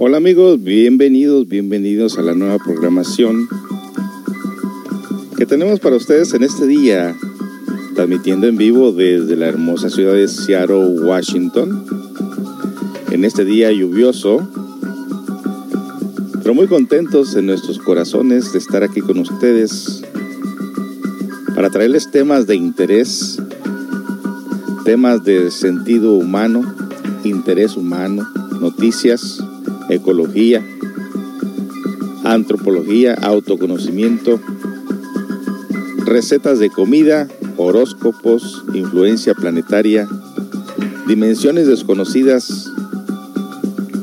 Hola amigos, bienvenidos, bienvenidos a la nueva programación que tenemos para ustedes en este día, transmitiendo en vivo desde la hermosa ciudad de Seattle, Washington, en este día lluvioso, pero muy contentos en nuestros corazones de estar aquí con ustedes para traerles temas de interés, temas de sentido humano, interés humano, noticias, ecología, antropología, autoconocimiento, recetas de comida, horóscopos, influencia planetaria, dimensiones desconocidas,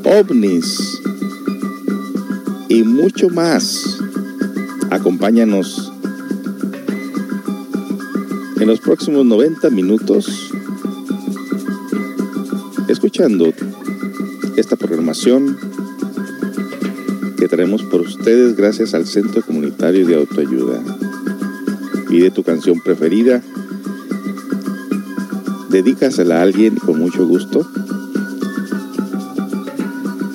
ovnis y mucho más. Acompáñanos en los próximos 90 minutos escuchando esta programación traemos por ustedes gracias al Centro Comunitario de Autoayuda. Pide tu canción preferida, dedícasela a alguien con mucho gusto.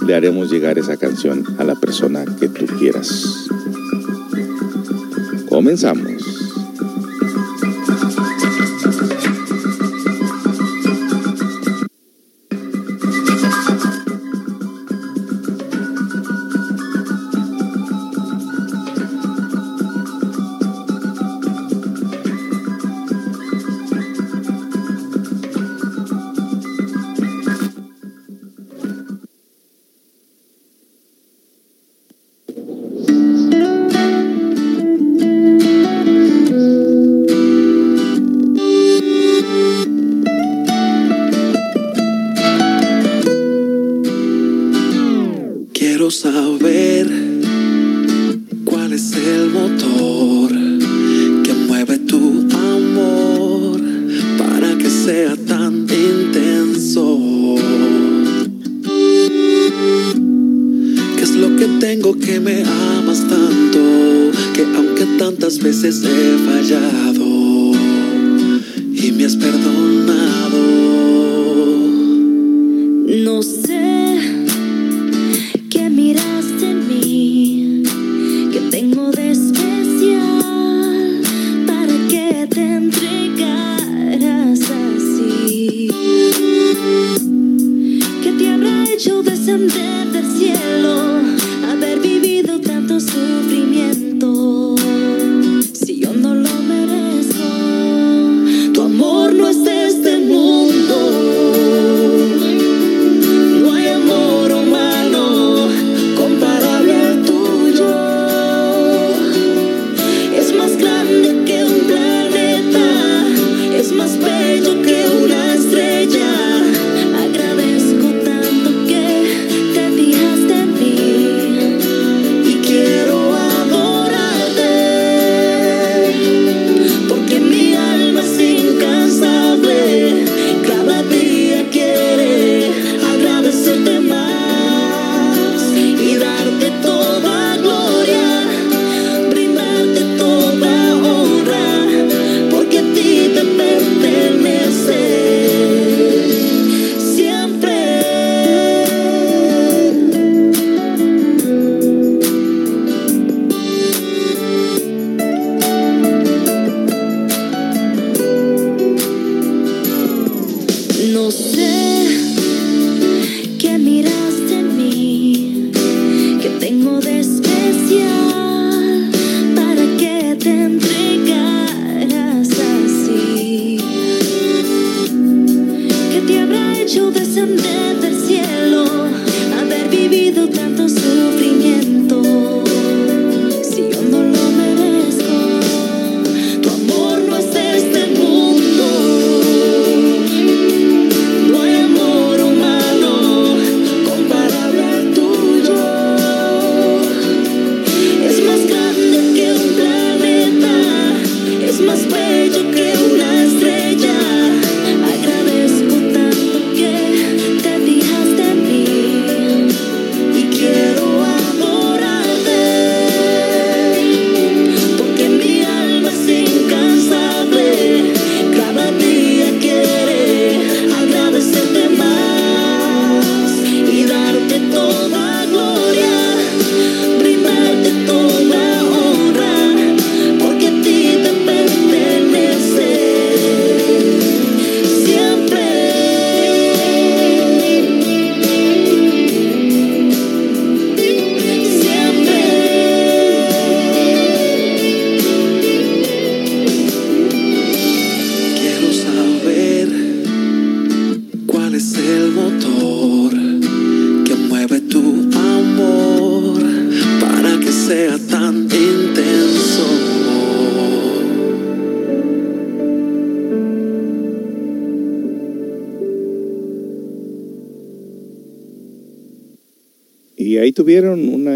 Le haremos llegar esa canción a la persona que tú quieras. Comenzamos.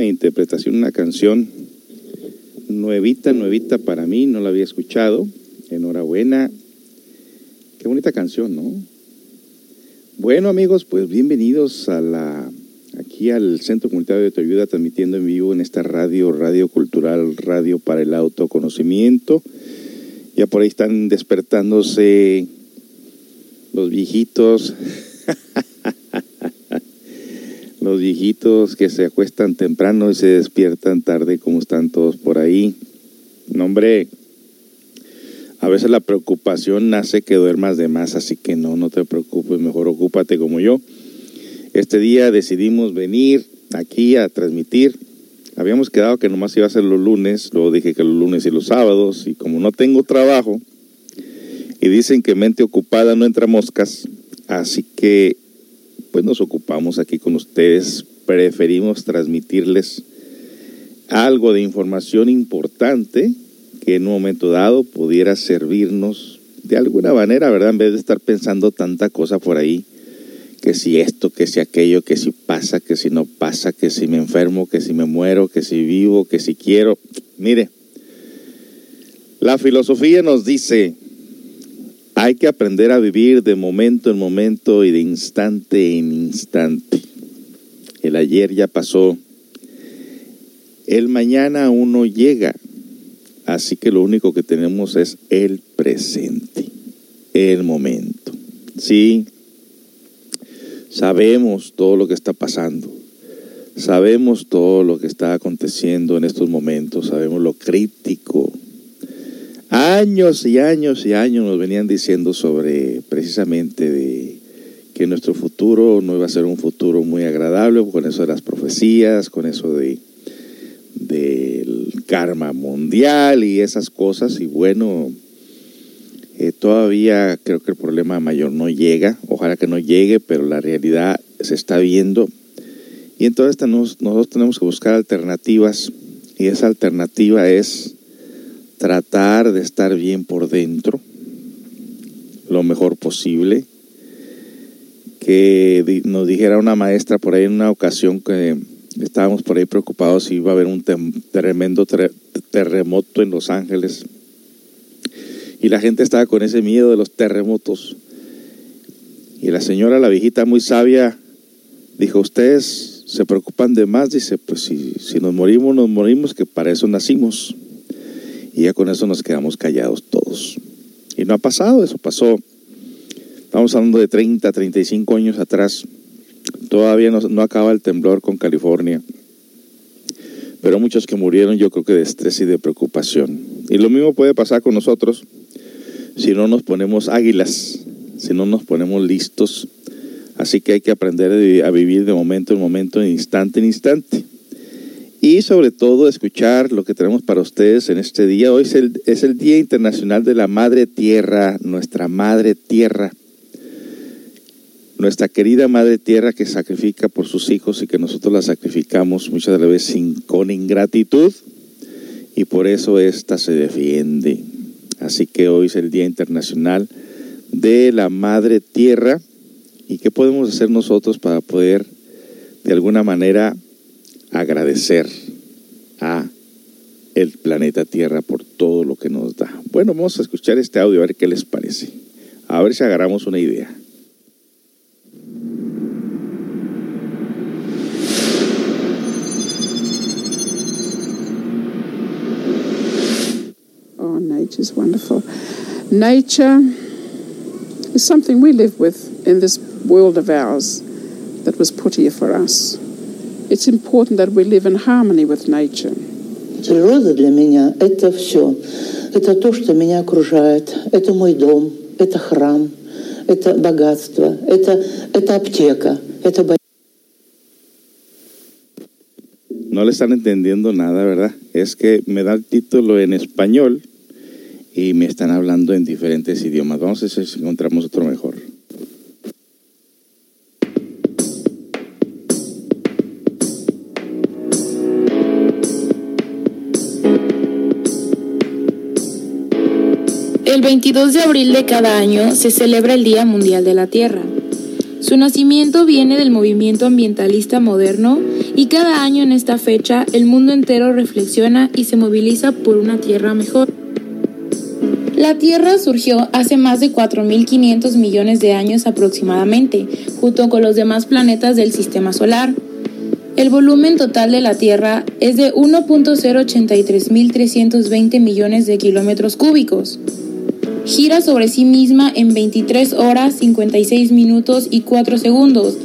Interpretación, una canción nuevita, nuevita para mí, no la había escuchado. Enhorabuena. Qué bonita canción, ¿no? Bueno amigos, pues bienvenidos a la aquí al Centro Comunitario de Ayuda transmitiendo en vivo en esta radio, Radio Cultural, Radio para el Autoconocimiento. Ya por ahí están despertándose los viejitos, los que se acuestan temprano y se despiertan tarde, como están todos por ahí. No, hombre, a veces la preocupación nace que duermas de más, así que no, no te preocupes, mejor ocúpate como yo. Este día decidimos venir aquí a transmitir. Habíamos quedado que nomás iba a ser los lunes, luego dije que los lunes y los sábados, y como no tengo trabajo, y dicen que mente ocupada no entra moscas, así que pues nos ocupamos aquí con ustedes, preferimos transmitirles algo de información importante que en un momento dado pudiera servirnos de alguna manera, ¿verdad? En vez de estar pensando tanta cosa por ahí, que si esto, que si aquello, que si pasa, que si no pasa, que si me enfermo, que si me muero, que si vivo, que si quiero. Mire, la filosofía nos dice, hay que aprender a vivir de momento en momento y de instante en instante. El ayer ya pasó. El mañana aún no llega. Así que lo único que tenemos es el presente, el momento. Sí, sabemos todo lo que está pasando. Sabemos todo lo que está aconteciendo en estos momentos. Sabemos lo crítico, años y años y años nos venían diciendo sobre precisamente de que nuestro futuro no iba a ser un futuro muy agradable con eso de las profecías, con eso de del karma mundial y esas cosas. Y bueno eh, todavía creo que el problema mayor no llega, ojalá que no llegue, pero la realidad se está viendo. Y entonces nosotros tenemos que buscar alternativas y esa alternativa es tratar de estar bien por dentro, lo mejor posible. Que nos dijera una maestra por ahí en una ocasión que estábamos por ahí preocupados si iba a haber un tremendo terremoto en Los Ángeles. Y la gente estaba con ese miedo de los terremotos. Y la señora, la viejita muy sabia, dijo, ustedes se preocupan de más, dice, pues si, si nos morimos, nos morimos, que para eso nacimos. Y ya con eso nos quedamos callados todos. Y no ha pasado, eso pasó. Estamos hablando de 30, 35 años atrás. Todavía no, no acaba el temblor con California. Pero muchos que murieron yo creo que de estrés y de preocupación. Y lo mismo puede pasar con nosotros si no nos ponemos águilas, si no nos ponemos listos. Así que hay que aprender a vivir de momento en momento, de instante en instante y sobre todo escuchar lo que tenemos para ustedes en este día. Hoy es el, Día Internacional de la Madre Tierra, nuestra Madre Tierra, nuestra querida Madre Tierra que sacrifica por sus hijos y que nosotros la sacrificamos muchas de las veces sin, con ingratitud y por eso esta se defiende. Así que hoy es el Día Internacional de la Madre Tierra y qué podemos hacer nosotros para poder de alguna manera agradecer a el planeta Tierra por todo lo que nos da. Bueno, vamos a escuchar este audio a ver qué les parece. A ver si agarramos una idea. Oh, nature is wonderful. Nature is something we live with in this world of ours that was put here for us. It's important that we live in harmony with nature. Природа для меня – это все. Это то, что меня окружает. Это мой дом, это храм, это богатство, это, это аптека, это No le están entendiendo nada, ¿verdad? Es que me da el título en español y me están hablando en diferentes idiomas. Vamos a ver si encontramos otro mejor. 22 de abril de cada año se celebra el Día Mundial de la Tierra. Su nacimiento viene del movimiento ambientalista moderno y cada año en esta fecha el mundo entero reflexiona y se moviliza por una Tierra mejor. La Tierra surgió hace más de 4.500 millones de años aproximadamente, junto con los demás planetas del Sistema Solar. El volumen total de la Tierra es de 1.083320 millones de kilómetros cúbicos. Gira sobre sí misma en 23 horas 56 minutos y 4 segundos.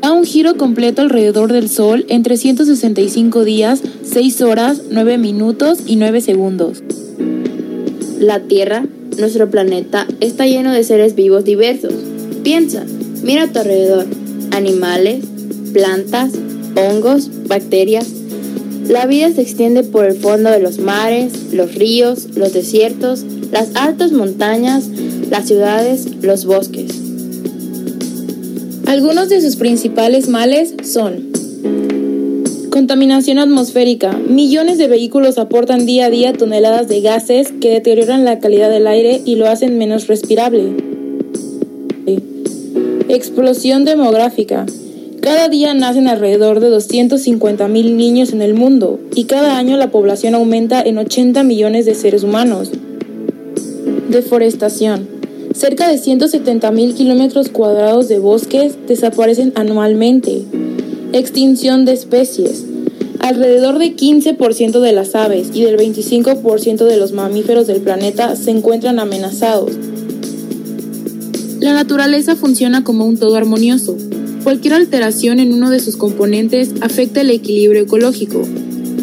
Da un giro completo alrededor del Sol en 365 días, 6 horas, 9 minutos y 9 segundos. La Tierra, nuestro planeta, está lleno de seres vivos diversos. Piensa, mira a tu alrededor. Animales, plantas, hongos, bacterias. La vida se extiende por el fondo de los mares, los ríos, los desiertos, las altas montañas, las ciudades, los bosques. Algunos de sus principales males son Contaminación atmosférica. Millones de vehículos aportan día a día toneladas de gases que deterioran la calidad del aire y lo hacen menos respirable. Explosión demográfica. Cada día nacen alrededor de 250.000 niños en el mundo y cada año la población aumenta en 80 millones de seres humanos. Deforestación. Cerca de 170.000 kilómetros cuadrados de bosques desaparecen anualmente. Extinción de especies. Alrededor de 15% de las aves y del 25% de los mamíferos del planeta se encuentran amenazados. La naturaleza funciona como un todo armonioso, Cualquier alteración en uno de sus componentes afecta el equilibrio ecológico.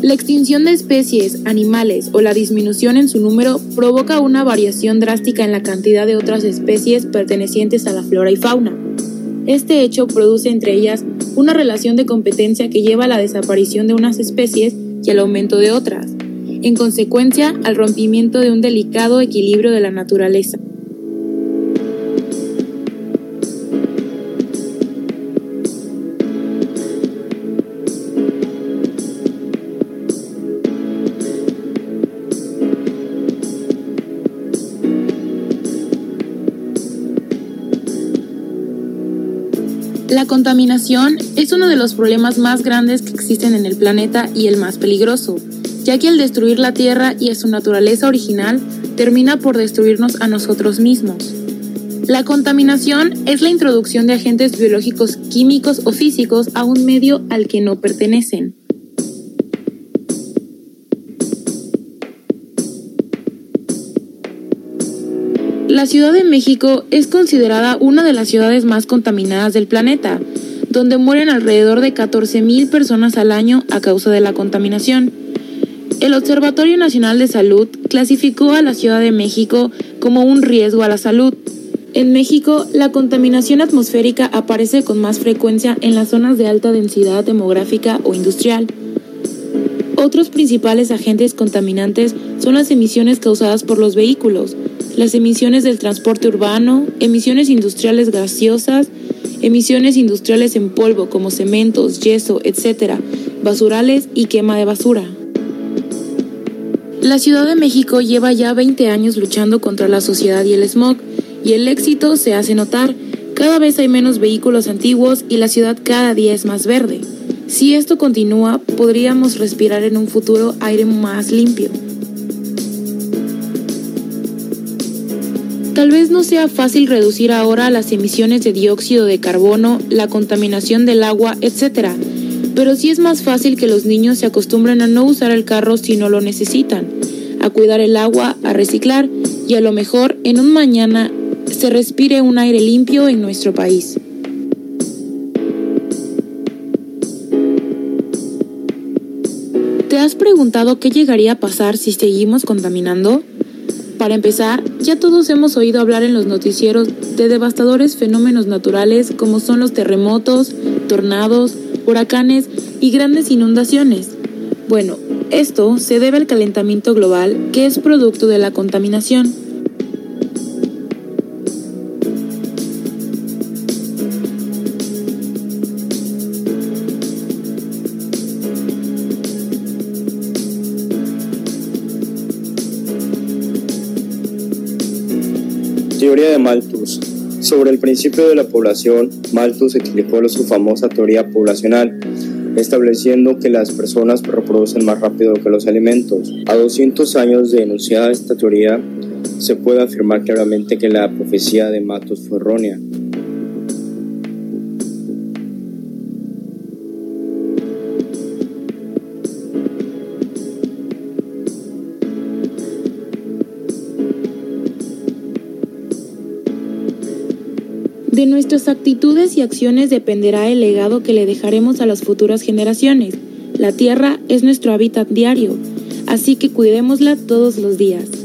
La extinción de especies, animales o la disminución en su número provoca una variación drástica en la cantidad de otras especies pertenecientes a la flora y fauna. Este hecho produce entre ellas una relación de competencia que lleva a la desaparición de unas especies y al aumento de otras, en consecuencia al rompimiento de un delicado equilibrio de la naturaleza. La contaminación es uno de los problemas más grandes que existen en el planeta y el más peligroso, ya que al destruir la Tierra y su naturaleza original, termina por destruirnos a nosotros mismos. La contaminación es la introducción de agentes biológicos, químicos o físicos a un medio al que no pertenecen. La Ciudad de México es considerada una de las ciudades más contaminadas del planeta, donde mueren alrededor de 14.000 personas al año a causa de la contaminación. El Observatorio Nacional de Salud clasificó a la Ciudad de México como un riesgo a la salud. En México, la contaminación atmosférica aparece con más frecuencia en las zonas de alta densidad demográfica o industrial. Otros principales agentes contaminantes son las emisiones causadas por los vehículos, las emisiones del transporte urbano, emisiones industriales gaseosas, emisiones industriales en polvo como cementos, yeso, etc., basurales y quema de basura. La Ciudad de México lleva ya 20 años luchando contra la sociedad y el smog, y el éxito se hace notar. Cada vez hay menos vehículos antiguos y la ciudad cada día es más verde. Si esto continúa, podríamos respirar en un futuro aire más limpio. Tal vez no sea fácil reducir ahora las emisiones de dióxido de carbono, la contaminación del agua, etc. Pero sí es más fácil que los niños se acostumbren a no usar el carro si no lo necesitan, a cuidar el agua, a reciclar y a lo mejor en un mañana se respire un aire limpio en nuestro país. ¿Te has preguntado qué llegaría a pasar si seguimos contaminando? Para empezar, ya todos hemos oído hablar en los noticieros de devastadores fenómenos naturales como son los terremotos, tornados, huracanes y grandes inundaciones. Bueno, esto se debe al calentamiento global que es producto de la contaminación. Sobre el principio de la población, Malthus explicó su famosa teoría poblacional, estableciendo que las personas reproducen más rápido que los alimentos. A 200 años de enunciada esta teoría, se puede afirmar claramente que la profecía de Malthus fue errónea. De nuestras actitudes y acciones dependerá el legado que le dejaremos a las futuras generaciones. La tierra es nuestro hábitat diario, así que cuidémosla todos los días.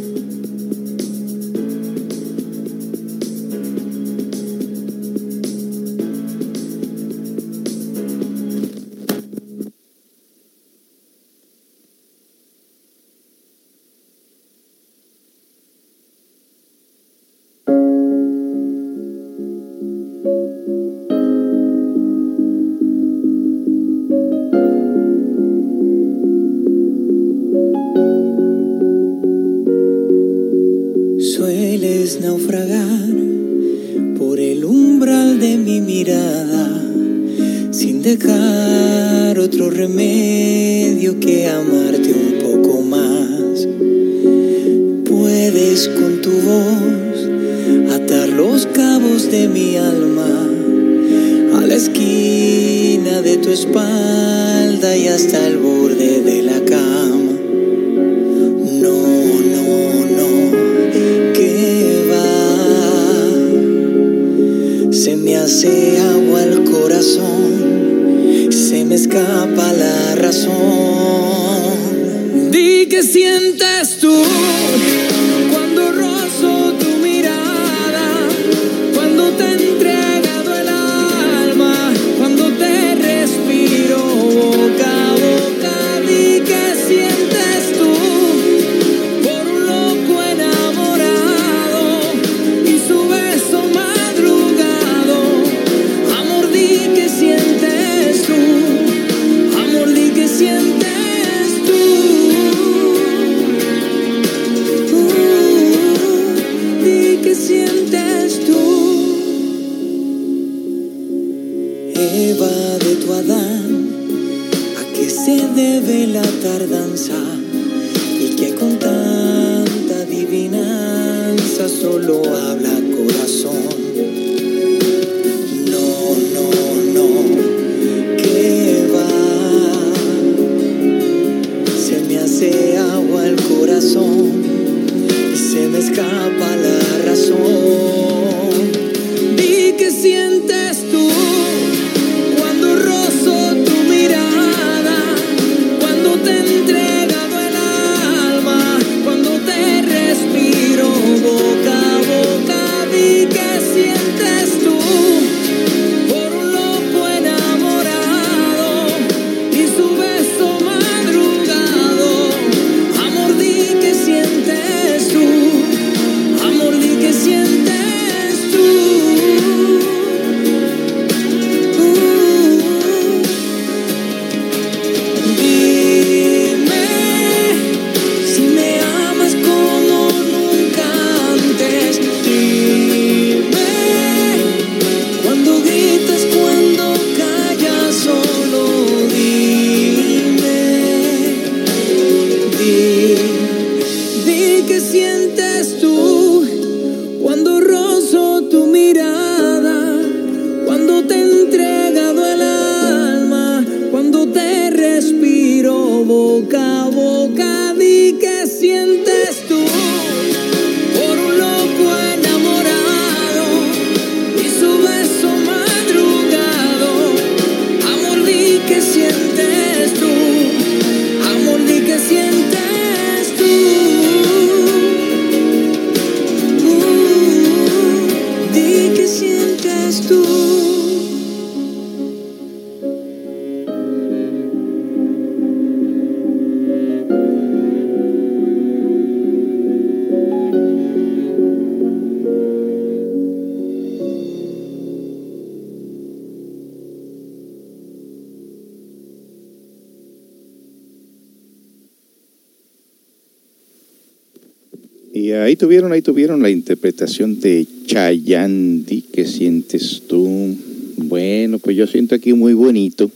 Ahí tuvieron, ahí tuvieron la interpretación de Chayandi. ¿Qué sientes tú? Bueno, pues yo siento aquí muy bonito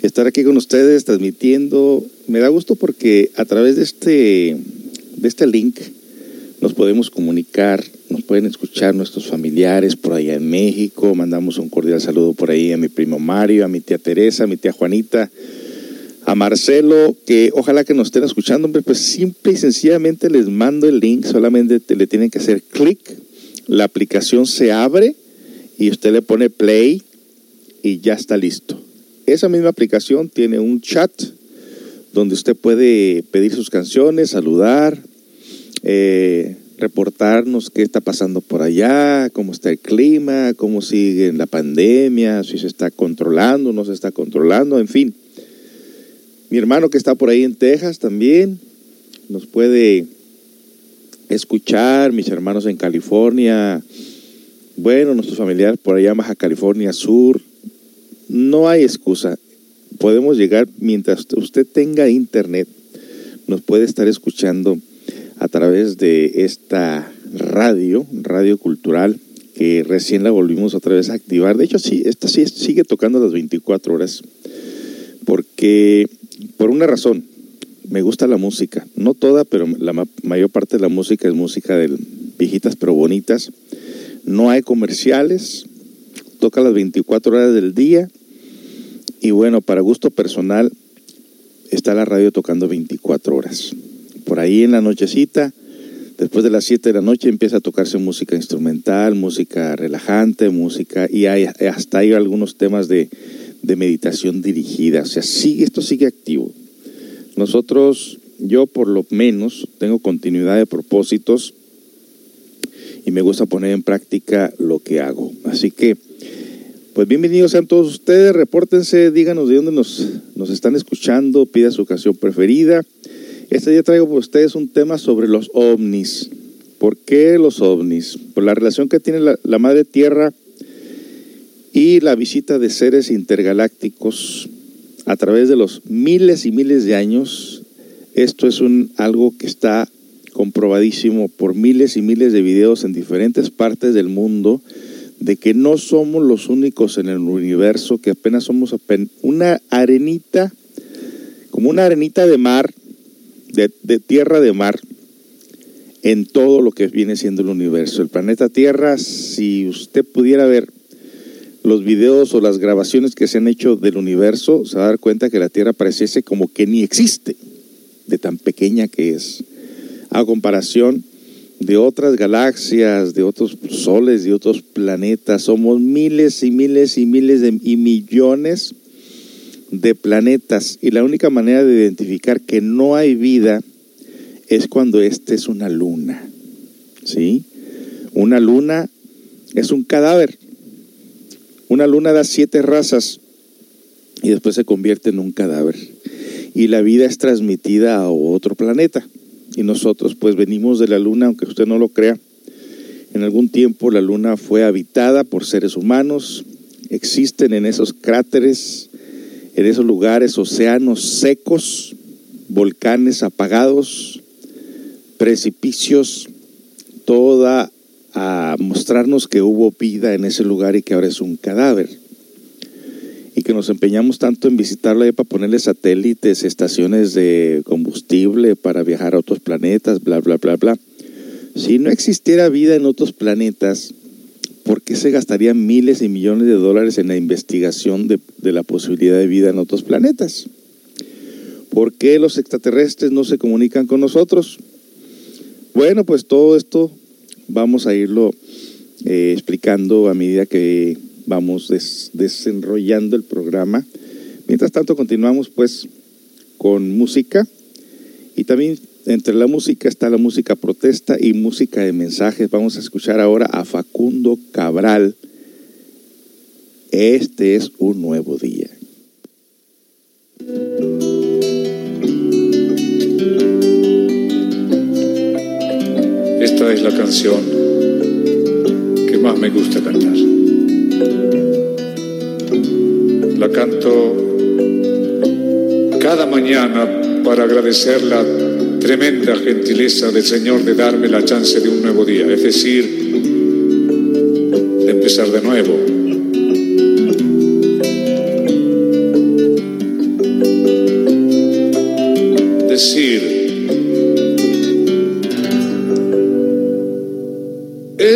estar aquí con ustedes transmitiendo. Me da gusto porque a través de este, de este link nos podemos comunicar, nos pueden escuchar nuestros familiares por allá en México. Mandamos un cordial saludo por ahí a mi primo Mario, a mi tía Teresa, a mi tía Juanita, a Marcelo, que ojalá que nos estén escuchando, hombre, pues simple y sencillamente les mando el link, solamente te, le tienen que hacer clic, la aplicación se abre y usted le pone play y ya está listo. Esa misma aplicación tiene un chat donde usted puede pedir sus canciones, saludar, eh, reportarnos qué está pasando por allá, cómo está el clima, cómo sigue la pandemia, si se está controlando, no se está controlando, en fin. Mi hermano que está por ahí en Texas también nos puede escuchar, mis hermanos en California, bueno, nuestros familiares por allá Baja California Sur. No hay excusa. Podemos llegar mientras usted tenga internet, nos puede estar escuchando a través de esta radio, radio cultural, que recién la volvimos otra vez a activar. De hecho, sí, esta sí sigue tocando las 24 horas, porque por una razón, me gusta la música, no toda, pero la ma mayor parte de la música es música de viejitas pero bonitas. No hay comerciales, toca las 24 horas del día y bueno, para gusto personal está la radio tocando 24 horas. Por ahí en la nochecita, después de las 7 de la noche empieza a tocarse música instrumental, música relajante, música y hay, hasta hay algunos temas de, de meditación dirigida. O sea, sigue, esto sigue activo. Nosotros, yo por lo menos, tengo continuidad de propósitos y me gusta poner en práctica lo que hago. Así que, pues bienvenidos sean todos ustedes, repórtense, díganos de dónde nos, nos están escuchando, pida su canción preferida. Este día traigo para ustedes un tema sobre los ovnis. ¿Por qué los ovnis? Por la relación que tiene la, la Madre Tierra y la visita de seres intergalácticos a través de los miles y miles de años. Esto es un, algo que está comprobadísimo por miles y miles de videos en diferentes partes del mundo de que no somos los únicos en el universo, que apenas somos una arenita, como una arenita de mar, de, de tierra de mar, en todo lo que viene siendo el universo. El planeta Tierra, si usted pudiera ver los videos o las grabaciones que se han hecho del universo, se va a dar cuenta que la Tierra pareciese como que ni existe, de tan pequeña que es. A comparación de otras galaxias, de otros soles, de otros planetas, somos miles y miles y miles de, y millones de planetas. Y la única manera de identificar que no hay vida es cuando este es una luna. ¿Sí? Una luna es un cadáver una luna da siete razas y después se convierte en un cadáver. Y la vida es transmitida a otro planeta. Y nosotros pues venimos de la luna, aunque usted no lo crea. En algún tiempo la luna fue habitada por seres humanos. Existen en esos cráteres, en esos lugares, océanos secos, volcanes apagados, precipicios, toda a mostrarnos que hubo vida en ese lugar y que ahora es un cadáver. Y que nos empeñamos tanto en visitarlo para ponerle satélites, estaciones de combustible para viajar a otros planetas, bla, bla, bla, bla. Si no existiera vida en otros planetas, ¿por qué se gastarían miles y millones de dólares en la investigación de, de la posibilidad de vida en otros planetas? ¿Por qué los extraterrestres no se comunican con nosotros? Bueno, pues todo esto vamos a irlo eh, explicando a medida que vamos des, desenrollando el programa. Mientras tanto, continuamos pues con música y también entre la música está la música protesta y música de mensajes. Vamos a escuchar ahora a Facundo Cabral. Este es un nuevo día. Esta es la canción que más me gusta cantar. La canto cada mañana para agradecerla tremenda gentileza del Señor de darme la chance de un nuevo día, es decir, de empezar de nuevo.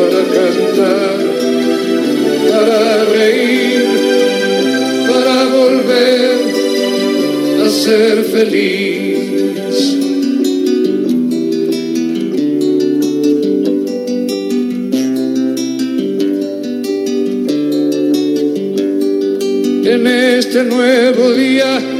para cantar, para reír, para volver a ser feliz. en este nuevo día.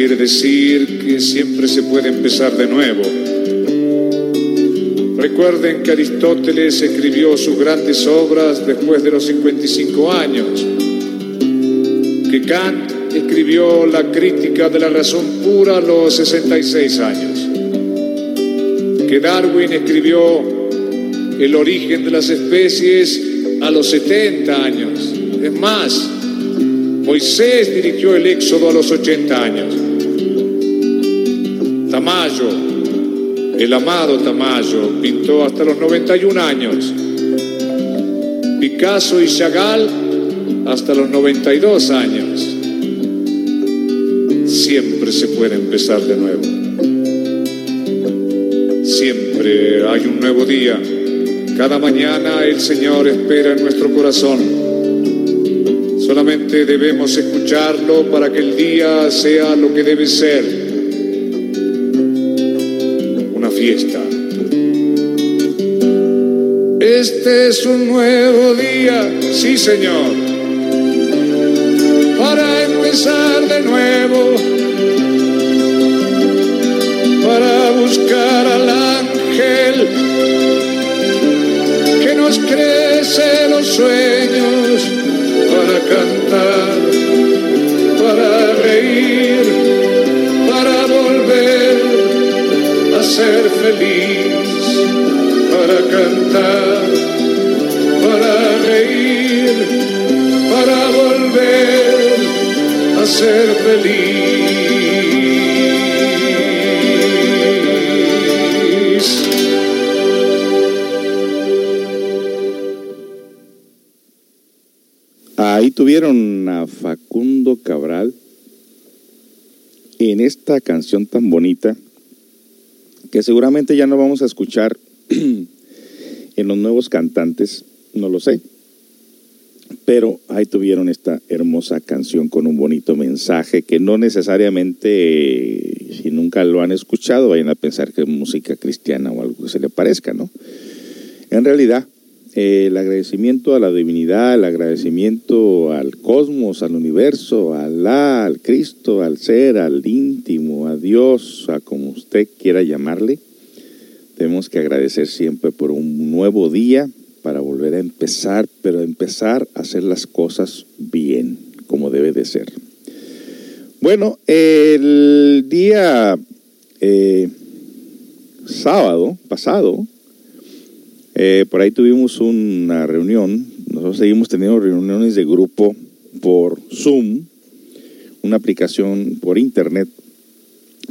Quiere decir que siempre se puede empezar de nuevo. Recuerden que Aristóteles escribió sus grandes obras después de los 55 años, que Kant escribió la crítica de la razón pura a los 66 años, que Darwin escribió el origen de las especies a los 70 años. Es más, Moisés dirigió el éxodo a los 80 años. Tamayo, el amado Tamayo pintó hasta los 91 años. Picasso y Chagall hasta los 92 años. Siempre se puede empezar de nuevo. Siempre hay un nuevo día. Cada mañana el Señor espera en nuestro corazón. Solamente debemos escucharlo para que el día sea lo que debe ser fiesta. Este es un nuevo día, sí Señor, para empezar de nuevo, para buscar al ángel que nos crece los sueños, para cantar, para reír, para volver a ser feliz, para cantar, para reír, para volver a ser feliz. Ahí tuvieron a Facundo Cabral en esta canción tan bonita que seguramente ya no vamos a escuchar en los nuevos cantantes, no lo sé. Pero ahí tuvieron esta hermosa canción con un bonito mensaje que no necesariamente, si nunca lo han escuchado, vayan a pensar que es música cristiana o algo que se le parezca, ¿no? En realidad, eh, el agradecimiento a la divinidad, el agradecimiento al cosmos, al universo, a Alá, al Cristo, al ser, al íntimo, a Dios, a como usted quiera llamarle, tenemos que agradecer siempre por un nuevo día para volver a empezar, pero empezar a hacer las cosas bien, como debe de ser. Bueno, el día eh, sábado pasado, eh, por ahí tuvimos una reunión. Nosotros seguimos teniendo reuniones de grupo por Zoom una aplicación por internet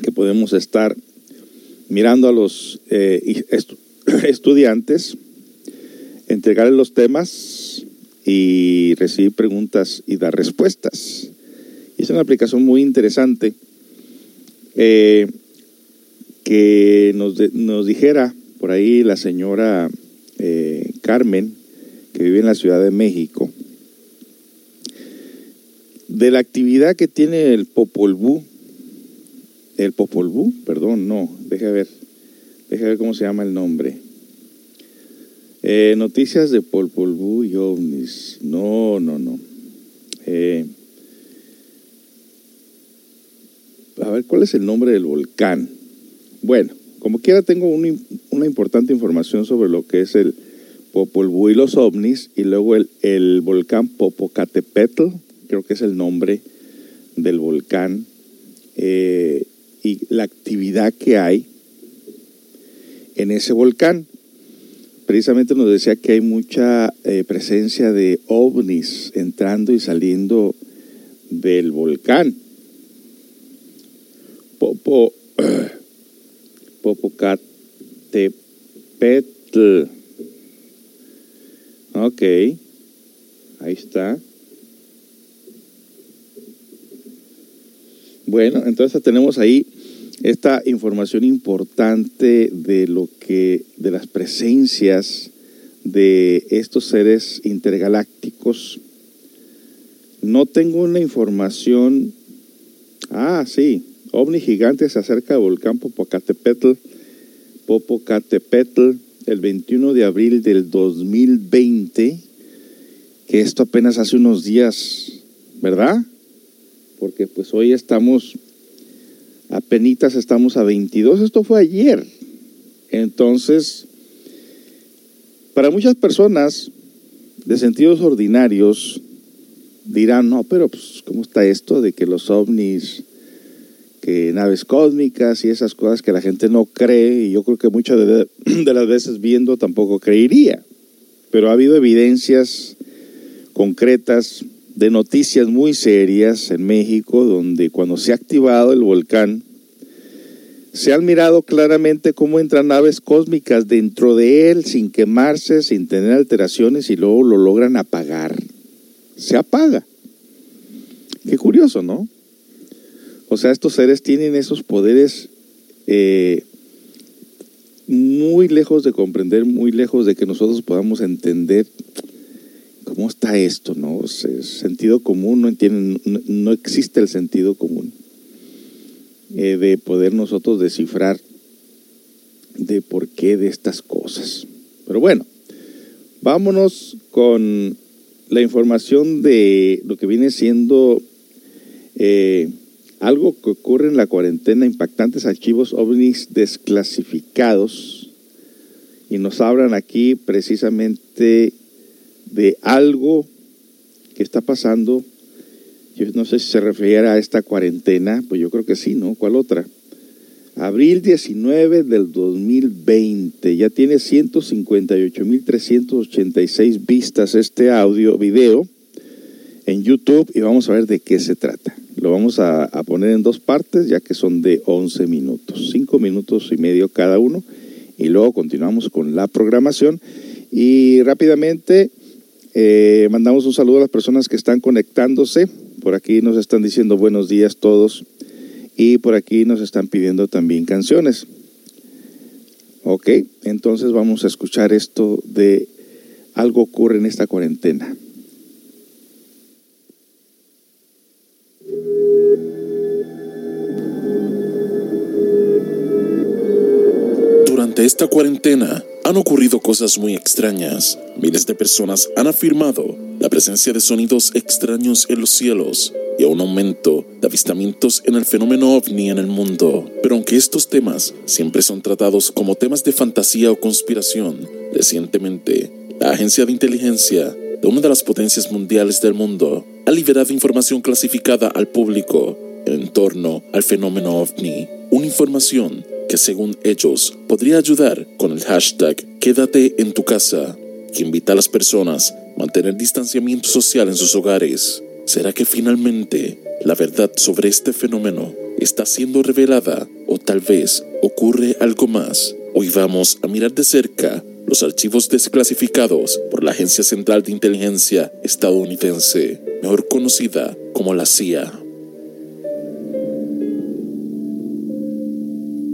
que podemos estar mirando a los eh, estudiantes, entregarles los temas y recibir preguntas y dar respuestas. Es una aplicación muy interesante eh, que nos, nos, dijera por ahí la señora eh, Carmen, que vive en la Ciudad de México, de la actividad que tiene el Popol Vuh, el Popol Vuh, perdón, no, deje ver, deje ver cómo se llama el nombre. Eh, noticias de Popol Vuh y ovnis, no, no, no. Eh, a ver, ¿cuál es el nombre del volcán? Bueno, como quiera tengo una, importante información sobre lo que es el Popol Vuh y los ovnis y luego el, volcán Popocatépetl, creo que es el nombre del volcán, eh, y la actividad que hay en ese volcán. Precisamente nos decía que hay mucha eh, presencia de ovnis entrando y saliendo del volcán. Popo, Popocatépetl. Ok, ahí está. Bueno, entonces tenemos ahí esta información importante de lo que, de las presencias de estos seres intergalácticos. No tengo una información. Ah, sí. OVNI gigante se acerca al volcán Popocatépetl. Popocatépetl, el 21 de abril del 2020. Que esto apenas hace unos días, ¿verdad? porque pues hoy estamos, apenas estamos a 22, esto fue ayer. Entonces, para muchas personas de sentidos ordinarios dirán, no, pero pues, ¿cómo está esto de que los ovnis, que naves cósmicas y esas cosas que la gente no cree? Y yo creo que muchas de, las veces viendo tampoco creería. Pero ha habido evidencias concretas de noticias muy serias en México, donde cuando se ha activado el volcán, se han mirado claramente cómo entran naves cósmicas dentro de él sin quemarse, sin tener alteraciones y luego lo logran apagar. Se apaga. Qué curioso, ¿no? O sea, estos seres tienen esos poderes eh, muy lejos de comprender, muy lejos de que nosotros podamos entender ¿cómo está esto? No? sentido común, no, entienden, no, existe el sentido común eh, de poder nosotros descifrar de por qué de estas cosas. Pero bueno, vámonos con la información de lo que viene siendo eh, algo que ocurre en la cuarentena, impactantes archivos ovnis desclasificados. Y nos hablan aquí precisamente de algo que está pasando. Yo no sé si se refiere a esta cuarentena, pues yo creo que sí, ¿no? ¿Cuál otra? Abril 19 del 2020, ya tiene 158.386 vistas este audio, video en YouTube y vamos a ver de qué se trata. Lo vamos a, poner en dos partes ya que son de 11 minutos, 5 minutos y medio cada uno y luego continuamos con la programación y rápidamente eh, mandamos un saludo a las personas que están conectándose. Por aquí nos están diciendo buenos días todos. Y por aquí nos están pidiendo también canciones. Ok, entonces vamos a escuchar esto de algo ocurre en esta cuarentena. Durante esta cuarentena, han ocurrido cosas muy extrañas. Miles de personas han afirmado la presencia de sonidos extraños en los cielos y a un aumento de avistamientos en el fenómeno ovni en el mundo. Pero aunque estos temas siempre son tratados como temas de fantasía o conspiración, recientemente la agencia de inteligencia de una de las potencias mundiales del mundo ha liberado información clasificada al público en torno al fenómeno ovni. Una información que según ellos podría ayudar con el hashtag Quédate en tu casa, que invita a las personas a mantener distanciamiento social en sus hogares. ¿Será que finalmente la verdad sobre este fenómeno está siendo revelada o tal vez ocurre algo más? Hoy vamos a mirar de cerca los archivos desclasificados por la Agencia Central de Inteligencia estadounidense, mejor conocida como la CIA.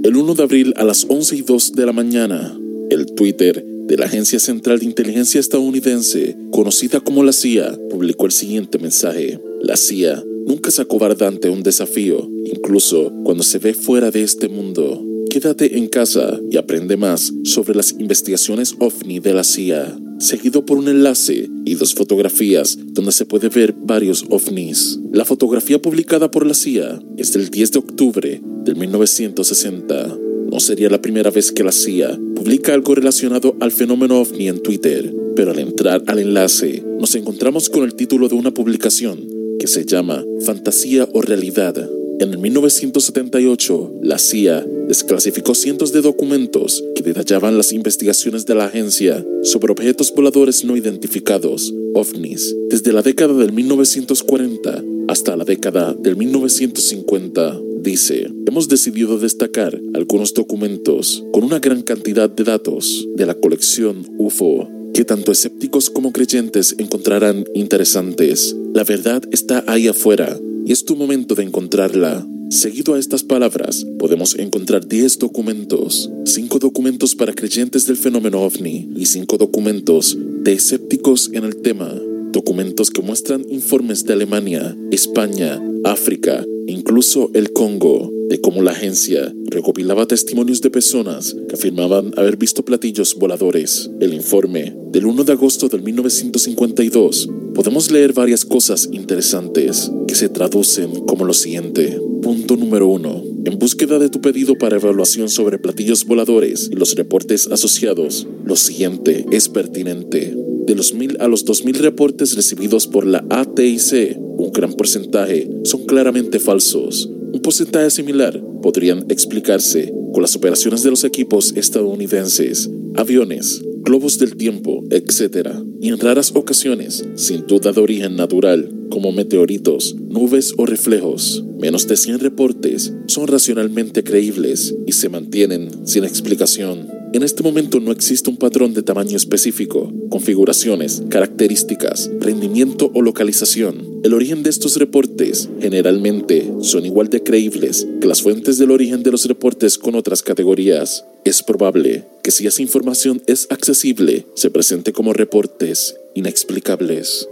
El 1 de abril a las 11 y 2 de la mañana, el Twitter de la Agencia Central de Inteligencia estadounidense, conocida como la CIA, publicó el siguiente mensaje. La CIA nunca se acobarda ante un desafío, incluso cuando se ve fuera de este mundo. Quédate en casa y aprende más sobre las investigaciones OVNI de la CIA, seguido por un enlace y dos fotografías donde se puede ver varios OVNIs. La fotografía publicada por la CIA es del 10 de octubre del 1960. No sería la primera vez que la CIA publica algo relacionado al fenómeno ovni en Twitter, pero al entrar al enlace nos encontramos con el título de una publicación que se llama Fantasía o Realidad. En el 1978, la CIA desclasificó cientos de documentos que detallaban las investigaciones de la agencia sobre objetos voladores no identificados, ovnis, desde la década del 1940 hasta la década del 1950 dice, hemos decidido destacar algunos documentos con una gran cantidad de datos de la colección UFO que tanto escépticos como creyentes encontrarán interesantes. La verdad está ahí afuera es tu momento de encontrarla. Seguido a estas palabras, podemos encontrar 10 documentos, 5 documentos para creyentes del fenómeno ovni y 5 documentos de escépticos en el tema, documentos que muestran informes de Alemania, España, África, incluso el Congo, de cómo la agencia recopilaba testimonios de personas que afirmaban haber visto platillos voladores. El informe del 1 de agosto del 1952 podemos leer varias cosas interesantes que se traducen como lo siguiente. Punto número 1. En búsqueda de tu pedido para evaluación sobre platillos voladores y los reportes asociados, lo siguiente es pertinente. De los mil a los dos mil reportes recibidos por la ATIC, un gran porcentaje son claramente falsos. Un porcentaje similar podrían explicarse con las operaciones de los equipos estadounidenses, aviones, globos del tiempo, etc. Y en raras ocasiones, sin duda de origen natural, como meteoritos, nubes o reflejos. Menos de 100 reportes son racionalmente creíbles y se mantienen sin explicación. En este momento no existe un patrón de tamaño específico, configuraciones, características, rendimiento o localización. El origen de estos reportes generalmente son igual de creíbles que las fuentes del origen de los reportes con otras categorías. Es probable que si esa información es accesible, se presente como reportes inexplicables.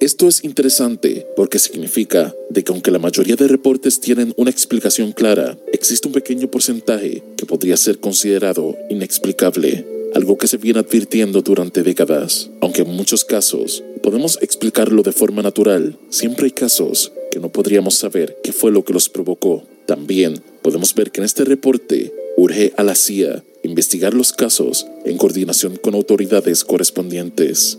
Esto es interesante porque significa de que aunque la mayoría de reportes tienen una explicación clara, existe un pequeño porcentaje que podría ser considerado inexplicable, algo que se viene advirtiendo durante décadas. Aunque en muchos casos podemos explicarlo de forma natural, siempre hay casos que no podríamos saber qué fue lo que los provocó. También podemos ver que en este reporte urge a la CIA investigar los casos en coordinación con autoridades correspondientes.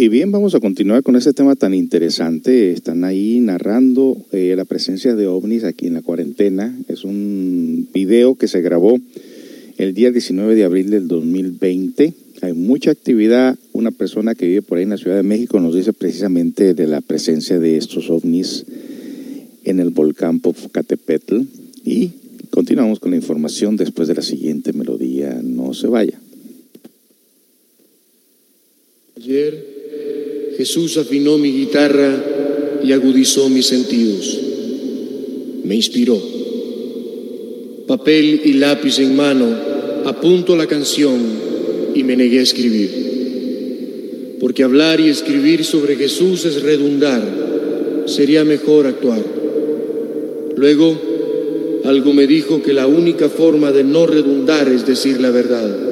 Y bien, vamos a continuar con este tema tan interesante. Están ahí narrando eh, la presencia de ovnis aquí en la cuarentena. Es un video que se grabó el día 19 de abril del 2020. Hay mucha actividad. Una persona que vive por ahí en la Ciudad de México nos dice precisamente de la presencia de estos ovnis en el volcán Popocatépetl. Y continuamos con la información después de la siguiente melodía. No se vaya. Ayer Jesús afinó mi guitarra y agudizó mis sentidos. Me inspiró. Papel y lápiz en mano, apunto la canción y me negué a escribir. Porque hablar y escribir sobre Jesús es redundar. Sería mejor actuar. Luego, algo me dijo que la única forma de no redundar es decir la verdad.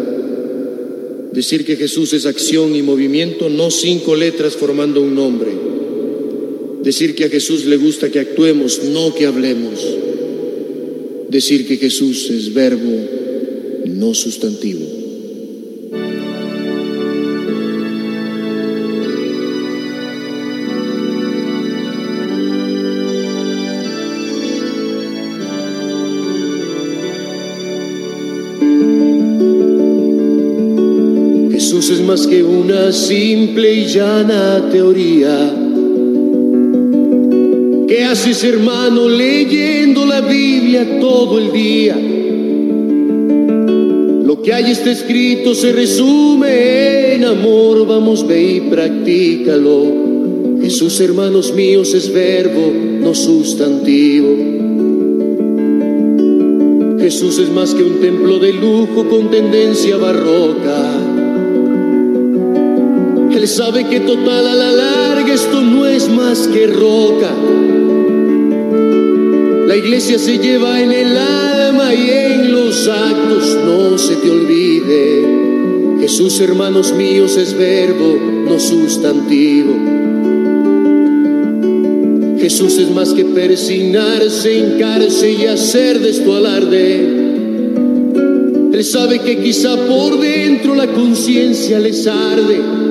Decir que Jesús es acción y movimiento, no cinco letras formando un nombre. Decir que a Jesús le gusta que actuemos, no que hablemos. Decir que Jesús es verbo, no sustantivo. Más que una simple y llana teoría. ¿Qué haces hermano leyendo la Biblia todo el día? Lo que hay está escrito se resume en amor, vamos ve y practícalo. Jesús hermanos míos es verbo, no sustantivo. Jesús es más que un templo de lujo con tendencia barroca. Él sabe que total a la larga esto no es más que roca. La iglesia se lleva en el alma y en los actos, no se te olvide. Jesús, hermanos míos, es verbo, no sustantivo. Jesús es más que persignarse, hincarse y hacer de esto alarde. Él sabe que quizá por dentro la conciencia les arde.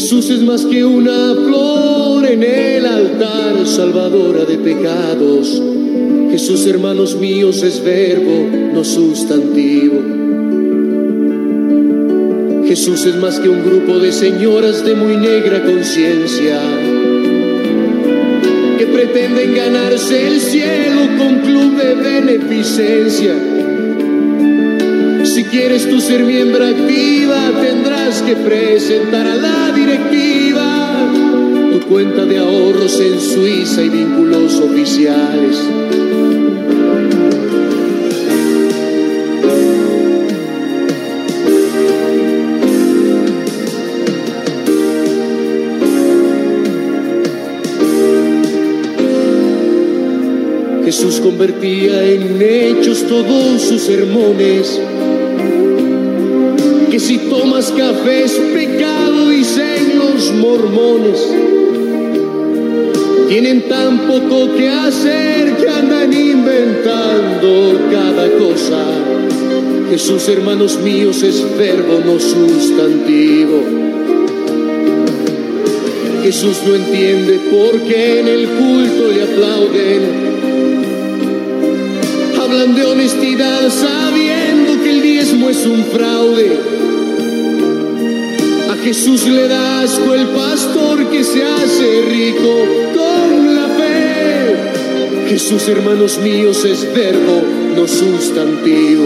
Jesús es más que una flor en el altar, salvadora de pecados. Jesús, hermanos míos, es verbo, no sustantivo. Jesús es más que un grupo de señoras de muy negra conciencia que pretenden ganarse el cielo con club de beneficencia. Si quieres tú ser miembro activa, tendrás que presentar a la directiva tu cuenta de ahorros en Suiza y vínculos oficiales. Jesús convertía en hechos todos sus sermones. Si tomas café es pecado, dicen los mormones. Tienen tan poco que hacer que andan inventando cada cosa. Jesús, hermanos míos, es verbo, no sustantivo. Jesús no entiende por qué en el culto le aplauden hablan de honestidad sabiendo que el diezmo es un fraude. Jesús le da asco el pastor que se hace rico con la fe. Jesús, hermanos míos, es verbo, no sustantivo.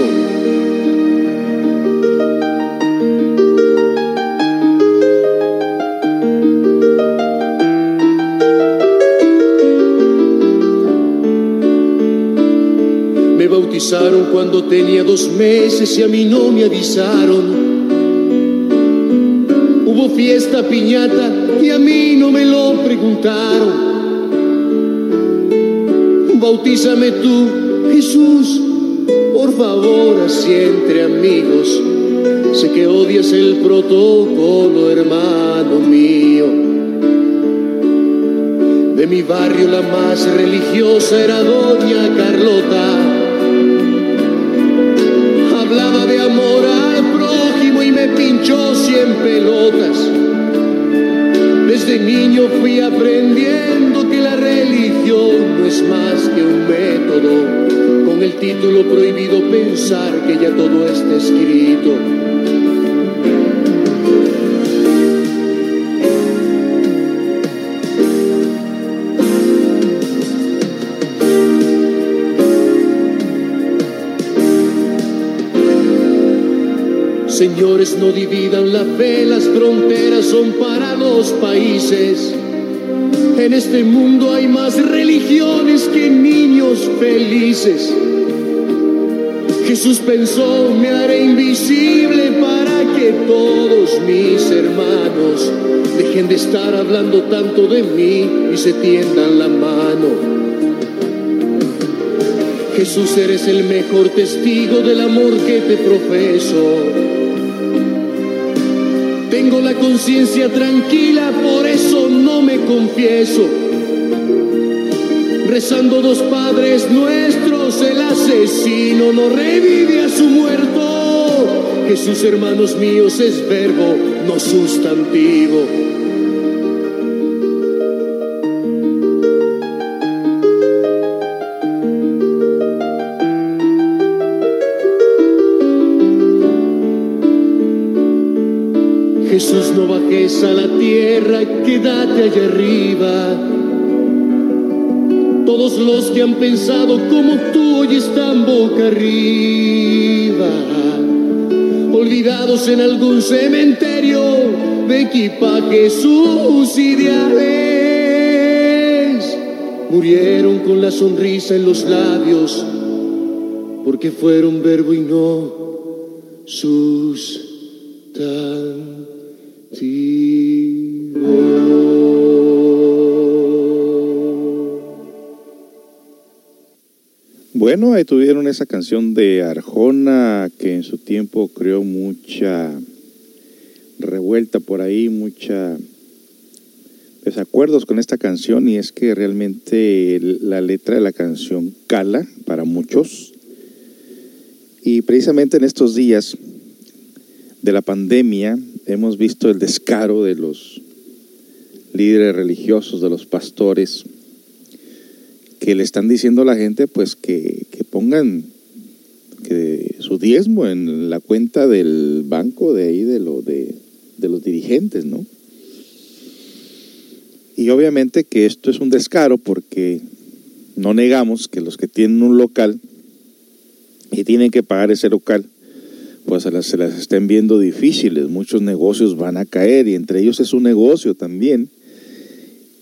Me bautizaron cuando tenía dos meses y a mí no me avisaron. Fiesta piñata y a mí no me lo preguntaron. Bautízame tú, Jesús, por favor, así entre amigos. Sé que odias el protocolo, hermano mío. De mi barrio la más religiosa era doña Carlota. Pinchó cien pelotas. Desde niño fui aprendiendo que la religión no es más que un método. Con el título prohibido pensar que ya todo está escrito. Señores, no dividan la fe, las fronteras son para los países. En este mundo hay más religiones que niños felices. Jesús pensó, me haré invisible para que todos mis hermanos dejen de estar hablando tanto de mí y se tiendan la mano. Jesús, eres el mejor testigo del amor que te profeso. Tengo la conciencia tranquila, por eso no me confieso. Rezando dos padres nuestros, el asesino no revive a su muerto. Jesús, hermanos míos, es verbo, no sustantivo. A la tierra, quédate allá arriba. Todos los que han pensado como tú hoy están boca arriba, olvidados en algún cementerio de equipajes sus ideales. Murieron con la sonrisa en los labios porque fueron verbo y no sustantivo. Tuvieron esa canción de Arjona que en su tiempo creó mucha revuelta por ahí, mucha desacuerdos con esta canción y es que realmente la letra de la canción cala para muchos. Y precisamente en estos días de la pandemia hemos visto el descaro de los líderes religiosos, de los pastores, que le están diciendo a la gente pues que, que pongan que su diezmo en la cuenta del banco de ahí de lo de, de los dirigentes, ¿no? Y obviamente que esto es un descaro porque no negamos que los que tienen un local y tienen que pagar ese local, pues se las, se las estén viendo difíciles, muchos negocios van a caer y entre ellos es un negocio también.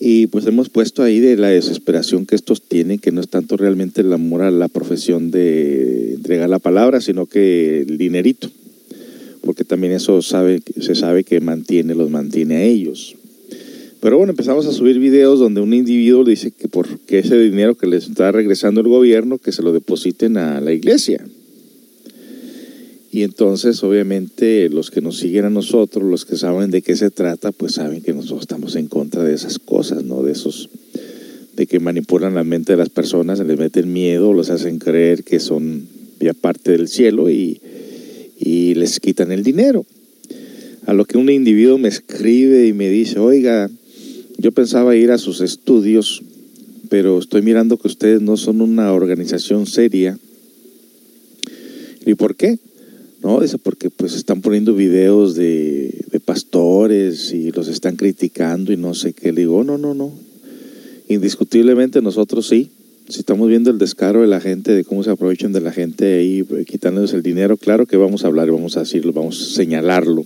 Y pues hemos puesto ahí de la desesperación que estos tienen, que no es tanto realmente el amor a la profesión de entregar la palabra, sino que el dinerito, porque también eso sabe, se sabe que mantiene, los mantiene a ellos. Pero bueno, empezamos a subir videos donde un individuo dice que porque ese dinero que les está regresando el gobierno, que se lo depositen a la iglesia. Y entonces, obviamente, los que nos siguen a nosotros, los que saben de qué se trata, pues saben que nosotros estamos en contra de esas cosas, ¿no? De esos, de que manipulan la mente de las personas, les meten miedo, los hacen creer que son ya parte del cielo y, y les quitan el dinero. A lo que un individuo me escribe y me dice, oiga, yo pensaba ir a sus estudios, pero estoy mirando que ustedes no son una organización seria. ¿Y por qué? No, dice, porque pues están poniendo videos de, pastores y los están criticando y no sé qué. Le digo, no, no, no. Indiscutiblemente nosotros sí. Si estamos viendo el descaro de la gente, de cómo se aprovechan de la gente ahí, eh, quitándoles el dinero, claro que vamos a hablar y vamos a decirlo, vamos a señalarlo.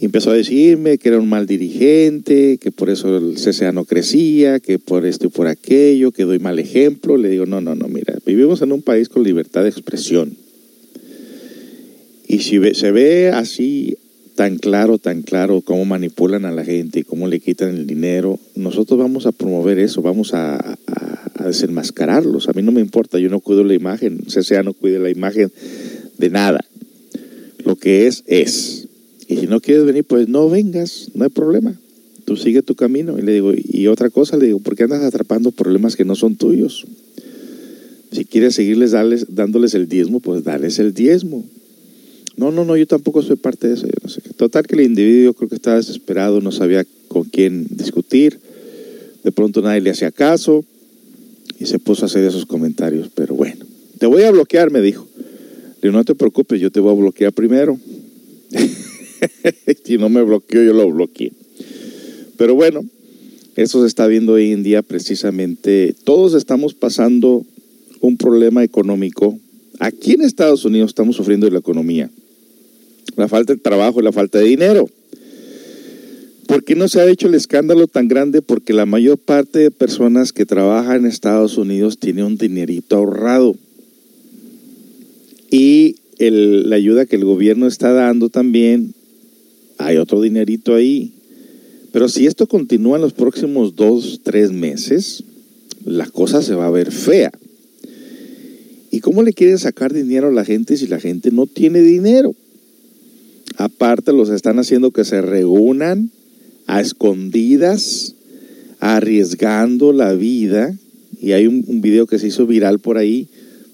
Empezó a decirme que era un mal dirigente, que por eso el CCA no crecía, que por esto y por aquello, que doy mal ejemplo. Le digo, no, no, no, mira, vivimos en un país con libertad de expresión. Y si ve- se ve así tan claro, tan claro cómo manipulan a la gente y cómo le quitan el dinero, nosotros vamos a promover eso, vamos a, desenmascararlos. A mí no me importa, yo no cuido la imagen, CCA no cuida la imagen de nada. Lo que es, es. Y si no quieres venir, pues no vengas, no hay problema. Tú sigue tu camino. Y le digo, y otra cosa, le digo, ¿por qué andas atrapando problemas que no son tuyos? Si quieres seguirles darles, dándoles el diezmo, pues dales el diezmo. No, no, no, yo tampoco soy parte de eso. Yo no sé. Total que el individuo creo que estaba desesperado, no sabía con quién discutir. De pronto nadie le hacía caso y se puso a hacer esos comentarios. Pero bueno, te voy a bloquear, me dijo. Le no te preocupes, yo te voy a bloquear primero. si no me bloqueó, yo lo bloqueé. Pero bueno, eso se está viendo hoy en día precisamente. Todos estamos pasando un problema económico. Aquí en Estados Unidos estamos sufriendo de la economía. La falta de trabajo y la falta de dinero. ¿Por qué no se ha hecho el escándalo tan grande? Porque la mayor parte de personas que trabajan en Estados Unidos tiene un dinerito ahorrado. Y la ayuda que el gobierno está dando también, hay otro dinerito ahí. Pero si esto continúa en los próximos dos, tres meses, la cosa se va a ver fea. ¿Y cómo le quieren sacar dinero a la gente si la gente no tiene dinero? Aparte, los están haciendo que se reúnan a escondidas, arriesgando la vida. Y hay un, video que se hizo viral por ahí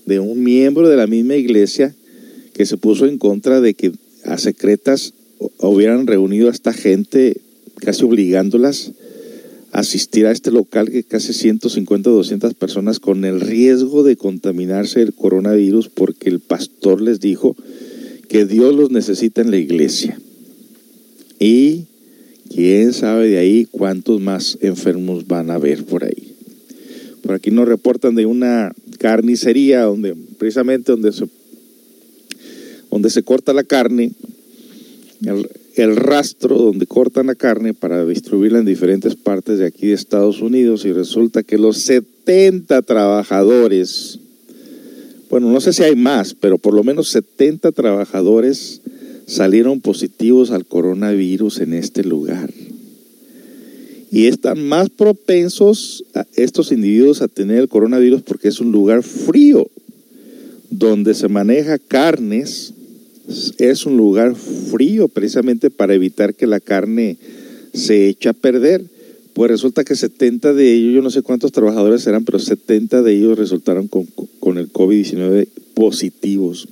de un miembro de la misma iglesia que se puso en contra de que a secretas hu- hubieran reunido a esta gente, casi obligándolas a asistir a este local que casi 150 o 200 personas con el riesgo de contaminarse el coronavirus porque el pastor les dijo que Dios los necesita en la iglesia. Y quién sabe de ahí cuántos más enfermos van a haber por ahí. Por aquí nos reportan de una carnicería donde precisamente donde se, donde se corta la carne, el, el rastro donde cortan la carne para distribuirla en diferentes partes de aquí de Estados Unidos y resulta que los 70 trabajadores, bueno, no sé si hay más, pero por lo menos 70 trabajadores salieron positivos al coronavirus en este lugar. Y están más propensos estos individuos a tener el coronavirus porque es un lugar frío, donde se maneja carnes, es un lugar frío precisamente para evitar que la carne se eche a perder. Pues resulta que 70 de ellos, yo no sé cuántos trabajadores eran, pero 70 de ellos resultaron con, el COVID-19 positivos.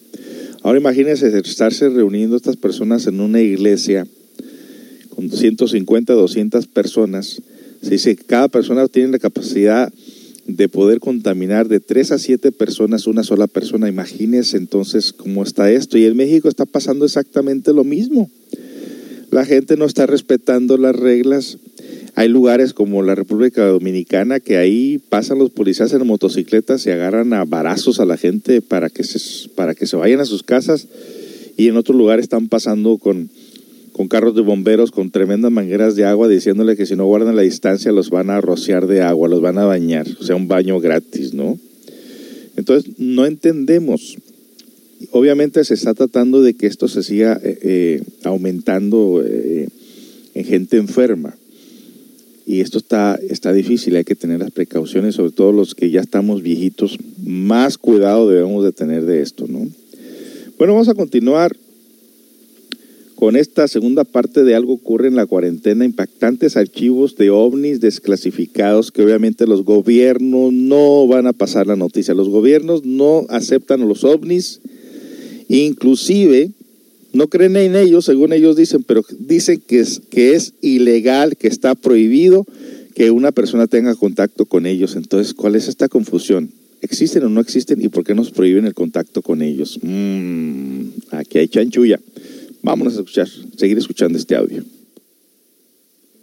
Ahora imagínense estarse reuniendo estas personas en una iglesia con 150, 200 personas. Se dice que cada persona tiene la capacidad de poder contaminar de 3 a 7 personas una sola persona. Imagínense entonces cómo está esto. Y en México está pasando exactamente lo mismo. La gente no está respetando las reglas. Hay lugares como la República Dominicana que ahí pasan los policías en motocicletas y agarran a barazos a la gente para que se, para que se vayan a sus casas. Y en otros lugares están pasando con, con carros de bomberos con tremendas mangueras de agua diciéndole que si no guardan la distancia los van a rociar de agua, los van a bañar, o sea, un baño gratis, ¿no? Entonces, no entendemos. Obviamente se está tratando de que esto se siga eh, eh, aumentando eh, en gente enferma. Y esto está, está difícil, hay que tener las precauciones, sobre todo los que ya estamos viejitos, más cuidado debemos de tener de esto, ¿no? Bueno, vamos a continuar con esta segunda parte de algo ocurre en la cuarentena, impactantes archivos de ovnis desclasificados que obviamente los gobiernos no van a pasar la noticia. Los gobiernos no aceptan los ovnis, inclusive no creen en ellos, según ellos dicen, pero dicen que es, que es ilegal, que está prohibido que una persona tenga contacto con ellos. Entonces, ¿cuál es esta confusión? ¿Existen o no existen y por qué nos prohíben el contacto con ellos? Mm, aquí hay chanchulla. Vámonos a escuchar, seguir escuchando este audio.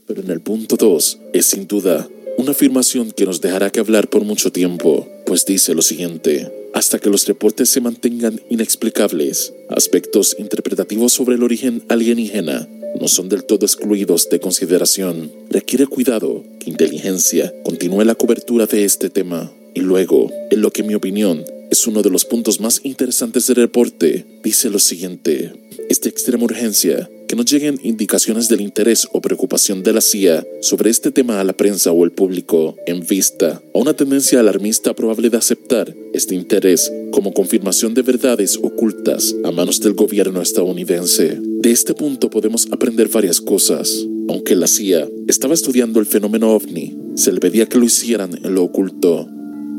Pero en el punto 2 es sin duda una afirmación que nos dejará que hablar por mucho tiempo, pues dice lo siguiente, hasta que los reportes se mantengan inexplicables, aspectos interpretativos sobre el origen alienígena no son del todo excluidos de consideración. Requiere cuidado que inteligencia continúe la cobertura de este tema. Y luego, en lo que en mi opinión es uno de los puntos más interesantes del reporte, dice lo siguiente. Esta extrema urgencia, que no lleguen indicaciones del interés o preocupación de la CIA sobre este tema a la prensa o el público, en vista a una tendencia alarmista probable de aceptar este interés como confirmación de verdades ocultas a manos del gobierno estadounidense. De este punto podemos aprender varias cosas. Aunque la CIA estaba estudiando el fenómeno ovni, se le pedía que lo hicieran en lo oculto,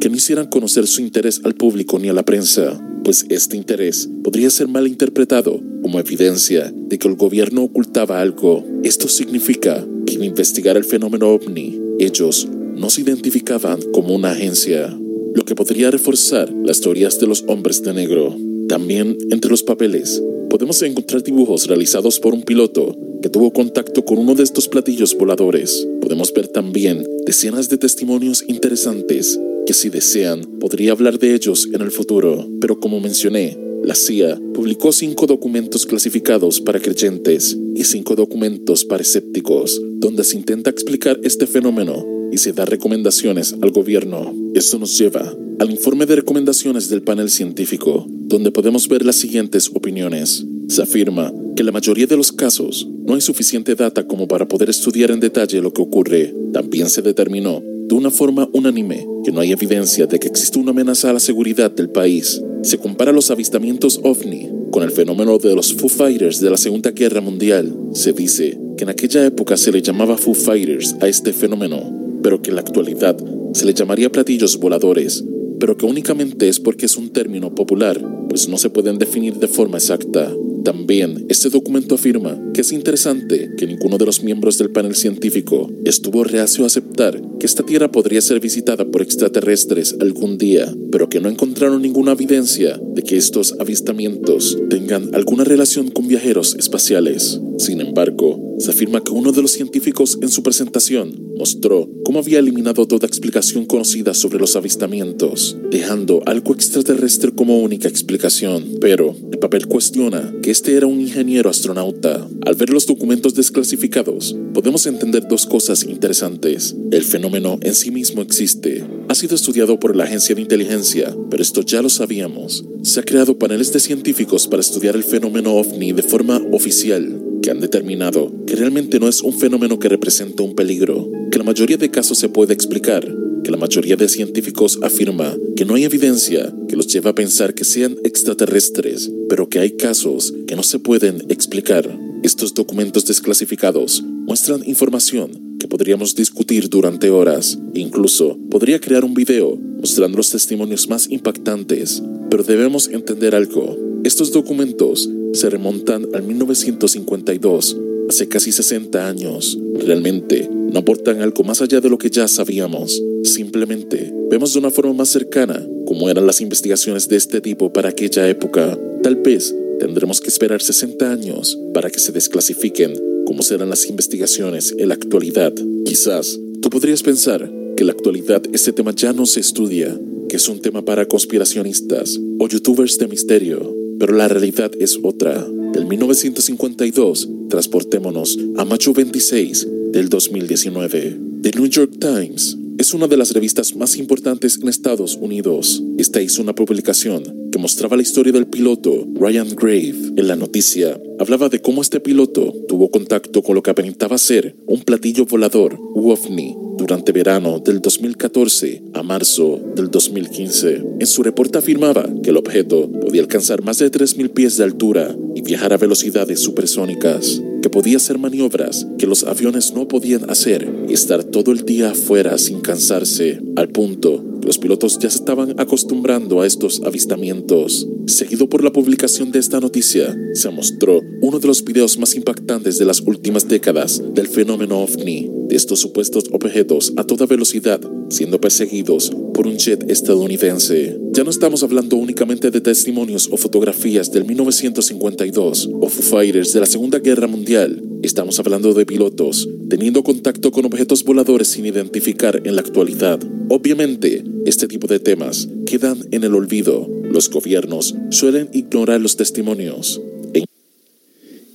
que no hicieran conocer su interés al público ni a la prensa, pues este interés podría ser mal interpretado como evidencia de que el gobierno ocultaba algo. Esto significa que al investigar el fenómeno ovni, ellos no se identificaban como una agencia, lo que podría reforzar las teorías de los hombres de negro. También entre los papeles podemos encontrar dibujos realizados por un piloto que tuvo contacto con uno de estos platillos voladores. Podemos ver también decenas de testimonios interesantes que si desean podría hablar de ellos en el futuro, pero como mencioné, la CIA publicó cinco documentos clasificados para creyentes y cinco documentos para escépticos, donde se intenta explicar este fenómeno y se da recomendaciones al gobierno. Esto nos lleva al informe de recomendaciones del panel científico, donde podemos ver las siguientes opiniones. Se afirma que la mayoría de los casos no hay suficiente data como para poder estudiar en detalle lo que ocurre. También se determinó de una forma unánime que no hay evidencia de que existe una amenaza a la seguridad del país. Se compara los avistamientos ovni con el fenómeno de los Foo Fighters de la Segunda Guerra Mundial. Se dice que en aquella época se le llamaba Foo Fighters a este fenómeno, pero que en la actualidad se le llamaría platillos voladores, pero que únicamente es porque es un término popular, pues no se pueden definir de forma exacta. También, este documento afirma que es interesante que ninguno de los miembros del panel científico estuvo reacio a aceptar que esta Tierra podría ser visitada por extraterrestres algún día, pero que no encontraron ninguna evidencia de que estos avistamientos tengan alguna relación con viajeros espaciales. Sin embargo, se afirma que uno de los científicos en su presentación mostró cómo había eliminado toda explicación conocida sobre los avistamientos, dejando algo extraterrestre como única explicación. Pero el papel cuestiona que este era un ingeniero astronauta. Al ver los documentos desclasificados, podemos entender dos cosas interesantes. El fenómeno en sí mismo existe. Ha sido estudiado por la agencia de inteligencia, pero esto ya lo sabíamos. Se ha creado paneles de científicos para estudiar el fenómeno ovni de forma oficial que han determinado que realmente no es un fenómeno que representa un peligro, que la mayoría de casos se puede explicar, la mayoría de científicos afirma que no hay evidencia que los lleva a pensar que sean extraterrestres, pero que hay casos que no se pueden explicar. Estos documentos desclasificados muestran información que podríamos discutir durante horas, incluso podría crear un video mostrando los testimonios más impactantes, pero debemos entender algo. Estos documentos se remontan al 1952, hace casi 60 años. Realmente no aportan algo más allá de lo que ya sabíamos. Simplemente vemos de una forma más cercana cómo eran las investigaciones de este tipo para aquella época. Tal vez tendremos que esperar 60 años para que se desclasifiquen cómo serán las investigaciones en la actualidad. Quizás tú podrías pensar que en la actualidad este tema ya no se estudia, que es un tema para conspiracionistas o youtubers de misterio, pero la realidad es otra. Del 1952, transportémonos a mayo 26 del 2019. The New York Times es una de las revistas más importantes en Estados Unidos. Esta hizo una publicación que mostraba la historia del piloto Ryan Grave. En la noticia hablaba de cómo este piloto tuvo contacto con lo que aparentaba ser un platillo volador, UOVNI, durante verano del 2014 a marzo del 2015. En su reporte afirmaba que el objeto podía alcanzar más de 3.000 pies de altura y viajar a velocidades supersónicas, que podía hacer maniobras que los aviones no podían hacer y estar todo el día afuera sin cansarse, al punto los pilotos ya se estaban acostumbrando a estos avistamientos. Seguido por la publicación de esta noticia, se mostró uno de los videos más impactantes de las últimas décadas del fenómeno ovni, de estos supuestos objetos a toda velocidad siendo perseguidos por un jet estadounidense. Ya no estamos hablando únicamente de testimonios o fotografías del 1952 o Fighters de la Segunda Guerra Mundial. Estamos hablando de pilotos teniendo contacto con objetos voladores sin identificar en la actualidad. Obviamente, este tipo de temas quedan en el olvido. Los gobiernos suelen ignorar los testimonios.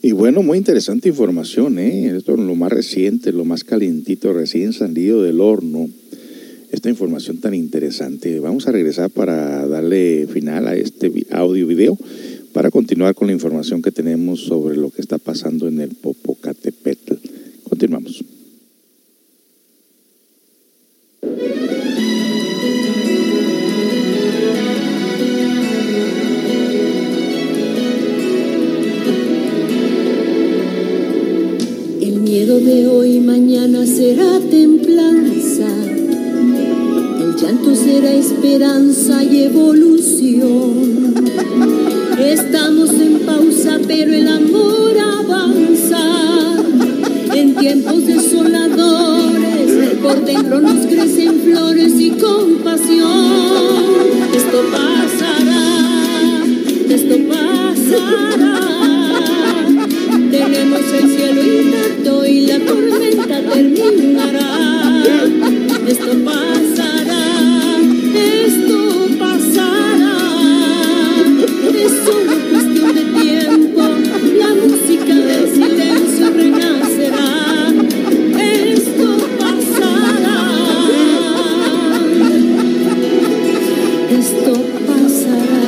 Y bueno, muy interesante información, ¿eh? Esto es lo más reciente, lo más calientito, recién salido del horno. Esta información tan interesante. Vamos a regresar para darle final a este audio video para continuar con la información que tenemos sobre lo que está pasando en el Popocatépetl. Continuamos. El miedo de hoy mañana será templanza. Llanto será esperanza y evolución. Estamos en pausa, pero el amor avanza. En tiempos desoladores, por dentro nos crecen flores y compasión. Esto pasará, esto pasará. Tenemos el cielo intacto y la tormenta terminará. Esto pasará, esto pasará. Es solo cuestión de tiempo. La música del silencio renacerá. Esto pasará. Esto pasará.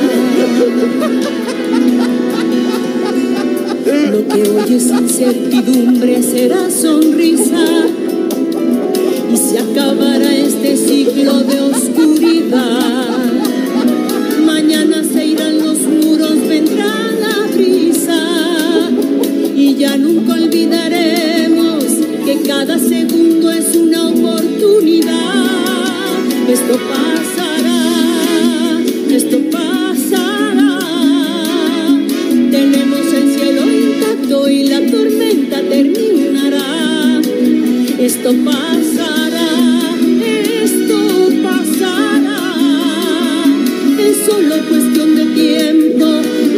Lo que hoy es incertidumbre será sonrisa se acabará este ciclo de oscuridad. Mañana se irán los muros, vendrá la brisa y ya nunca olvidaremos que cada segundo es una oportunidad. Esto pasará, esto pasará. Tenemos el cielo intacto y la tormenta terminará. Esto pasará, esto pasará. Es solo cuestión de tiempo.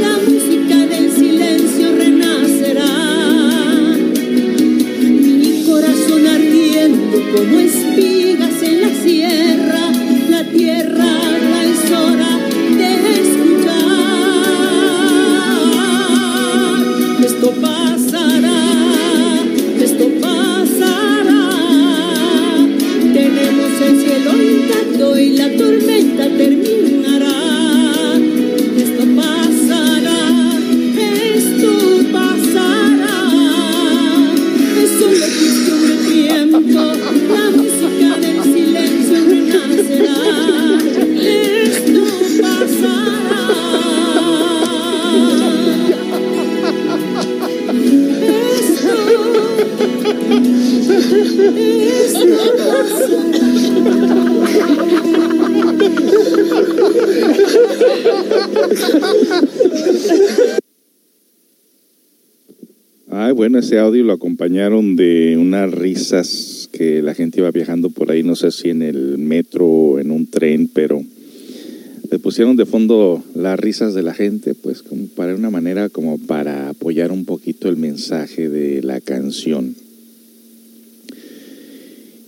La música del silencio renacerá. Mi corazón ardiente como espigas en la sierra. La tierra la tormenta terminará. Ese audio lo acompañaron de unas risas que la gente iba viajando por ahí, no sé si en el metro o en un tren, pero le pusieron de fondo las risas de la gente, pues como para una manera como para apoyar un poquito el mensaje de la canción.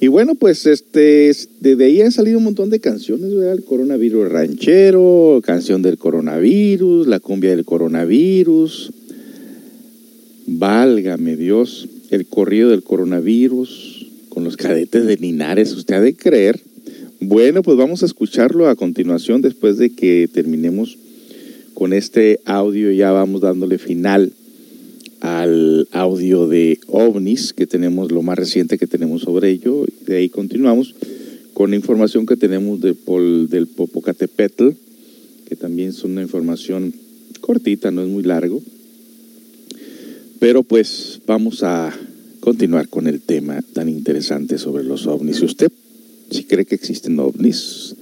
Y bueno, pues este, desde ahí han salido un montón de canciones, ¿verdad? El coronavirus ranchero, canción del coronavirus, la cumbia del coronavirus, válgame Dios, el corrido del coronavirus con los cadetes de Linares, usted ha de creer. Bueno, pues vamos a escucharlo a continuación después de que terminemos con este audio, ya vamos dándole final al audio de ovnis que tenemos, lo más reciente que tenemos sobre ello. De ahí continuamos con la información que tenemos de del Popocatépetl, que también es una información cortita, no es muy largo. Pero pues vamos a continuar con el tema tan interesante sobre los ovnis. Si usted si cree que existen ovnis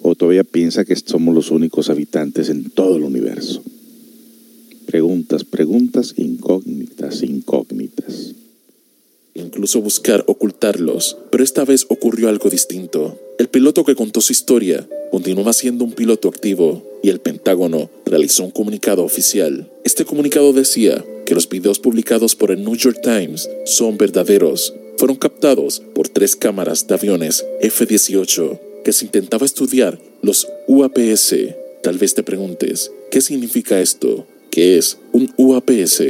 o todavía piensa que somos los únicos habitantes en todo el universo. Preguntas, preguntas, incógnitas, incógnitas. Incluso buscar ocultarlos, pero esta vez ocurrió algo distinto. El piloto que contó su historia continuaba siendo un piloto activo y el Pentágono realizó un comunicado oficial. Este comunicado decía que los videos publicados por el New York Times son verdaderos. Fueron captados por tres cámaras de aviones F-18 que se intentaba estudiar los UAPS. Tal vez te preguntes, ¿qué significa esto? ¿Qué es un UAPS?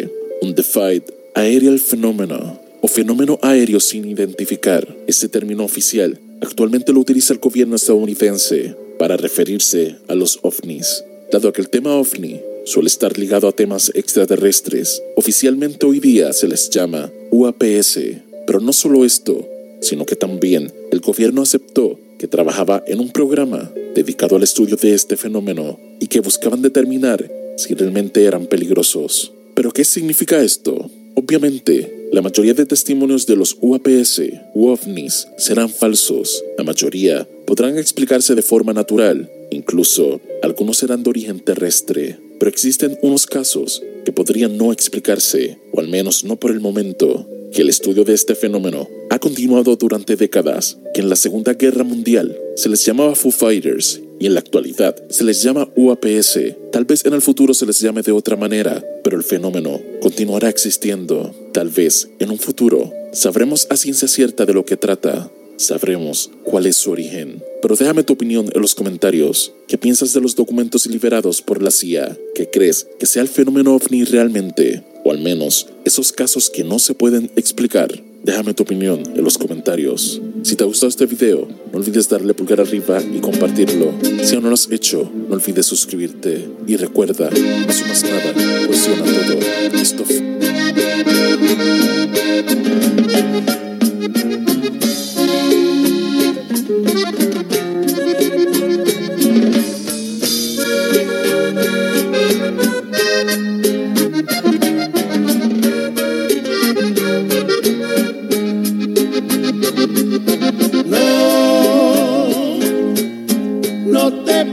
Un Defied Aerial Phenomenon o fenómeno aéreo sin identificar. Este término oficial actualmente lo utiliza el gobierno estadounidense para referirse a los ovnis. Dado que el tema ovni suele estar ligado a temas extraterrestres, oficialmente hoy día se les llama UAPS. Pero no solo esto, sino que también el gobierno aceptó que trabajaba en un programa dedicado al estudio de este fenómeno y que buscaban determinar si realmente eran peligrosos. ¿Pero qué significa esto? Obviamente, la mayoría de testimonios de los UAPS serán falsos. La mayoría podrán explicarse de forma natural, incluso algunos serán de origen terrestre. Pero existen unos casos que podrían no explicarse, o al menos no por el momento, que el estudio de este fenómeno ha continuado durante décadas, que en la Segunda Guerra Mundial se les llamaba Foo Fighters y en la actualidad se les llama UAPS. Tal vez en el futuro se les llame de otra manera, pero el fenómeno continuará existiendo. Tal vez en un futuro sabremos a ciencia cierta de lo que trata, sabremos cuál es su origen. Pero déjame tu opinión en los comentarios. ¿Qué piensas de los documentos liberados por la CIA? ¿Qué crees que sea el fenómeno ovni realmente? O al menos esos casos que no se pueden explicar. Déjame tu opinión en los comentarios. Si te ha gustado este video, no olvides darle pulgar arriba y compartirlo. Si aún no lo has hecho, no olvides suscribirte. Y recuerda, no sumas nada, cuestiona todo. Esto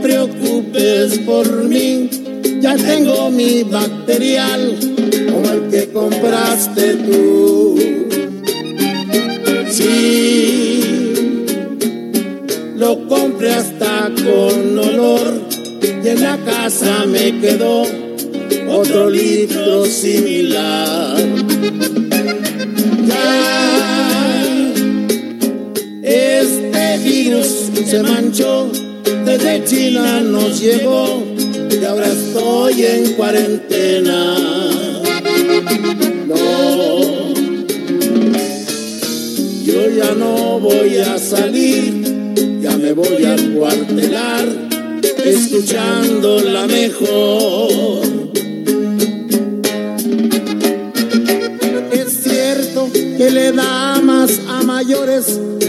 preocupes por mí, ya tengo mi material como el que compraste tú. Sí, lo compré hasta con olor y en la casa me quedó otro litro similar. Ya se manchó, desde China nos llegó y ahora estoy en cuarentena. No, yo ya no voy a salir, ya me voy a cuartelar, escuchando la mejor. Es cierto que le da más a mayores,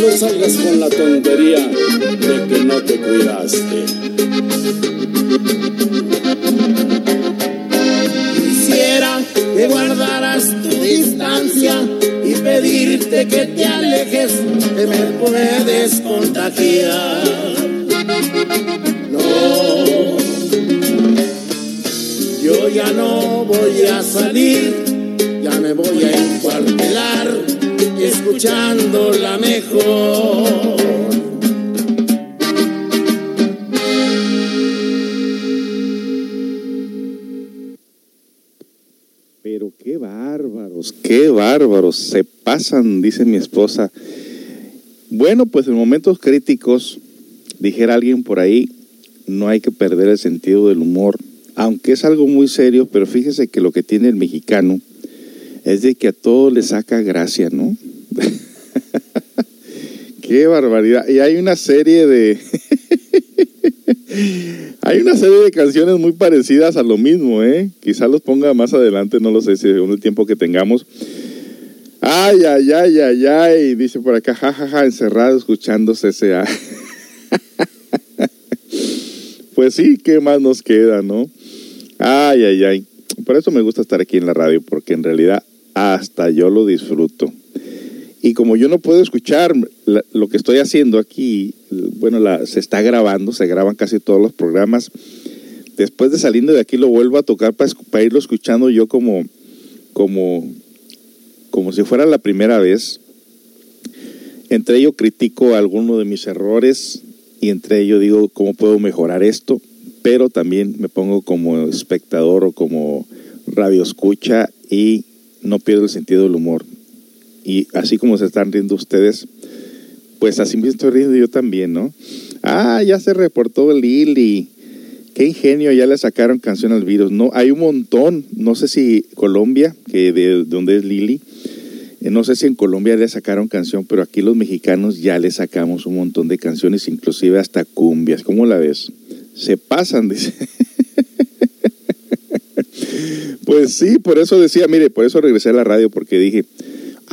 No salgas con la tontería de que no te cuidaste. Quisiera que guardaras tu distancia y pedirte que te alejes, que me puedes contagiar. Escuchando la mejor. Pero qué bárbaros, qué bárbaros, se pasan, dice mi esposa. Bueno, pues en momentos críticos, dijera alguien por ahí, no hay que perder el sentido del humor, aunque es algo muy serio, pero fíjese que lo que tiene el mexicano es de que a todo le saca gracia, ¿no? Qué barbaridad. Y hay una serie de... Hay una serie de canciones muy parecidas a lo mismo, ¿eh? Quizá los ponga más adelante, no lo sé, según el tiempo que tengamos. Ay, ay, ay, ay, ay, dice por acá, jajaja, ja, ja, encerrado escuchando CCA. pues sí, ¿qué más nos queda, no? Ay, ay, ay. Por eso me gusta estar aquí en la radio, porque en realidad hasta yo lo disfruto. Y como yo no puedo escuchar lo que estoy haciendo aquí, bueno, la, se está grabando, se graban casi todos los programas. Después de saliendo de aquí lo vuelvo a tocar para, para irlo escuchando yo como, como, como si fuera la primera vez. Entre ello critico algunos de mis errores y entre ello digo cómo puedo mejorar esto, pero también me pongo como espectador o como radio escucha y no pierdo el sentido del humor y así como se están riendo ustedes, pues así me estoy riendo yo también, ¿no? Ah, ya se reportó Lili. Qué ingenio, ya le sacaron canción al virus. No, hay un montón. No sé si Colombia, que de, de donde es Lili, eh, no sé si en Colombia le sacaron canción, pero aquí los mexicanos ya le sacamos un montón de canciones, inclusive hasta cumbias. ¿Cómo la ves? Se pasan, dice. pues sí, por eso decía, mire, por eso regresé a la radio, porque dije,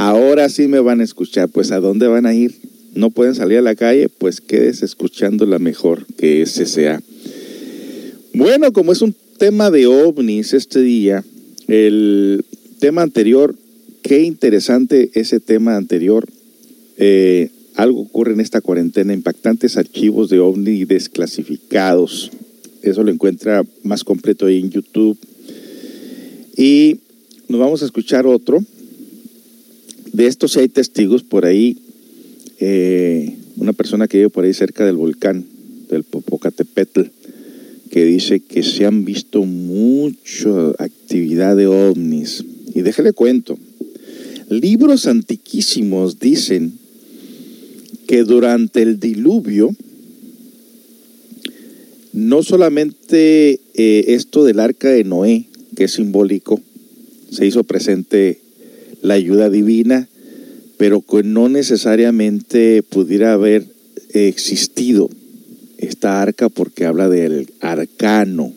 ahora sí me van a escuchar. Pues ¿a dónde van a ir? No pueden salir a la calle, pues quedes escuchando la mejor que ese sea. Bueno, como es un tema de ovnis este día, el tema anterior, qué interesante ese tema anterior. Eh, algo ocurre en esta cuarentena, impactantes archivos de ovni desclasificados. Eso lo encuentra más completo ahí en YouTube. Y nos vamos a escuchar otro de estos hay testigos por ahí, eh, una persona que vive por ahí cerca del volcán, del Popocatépetl, que dice que se han visto mucha actividad de ovnis. Y déjale cuento, libros antiquísimos dicen que durante el diluvio, no solamente eh, esto del arca de Noé, que es simbólico, se hizo presente la ayuda divina, pero que no necesariamente pudiera haber existido esta arca porque habla del arcano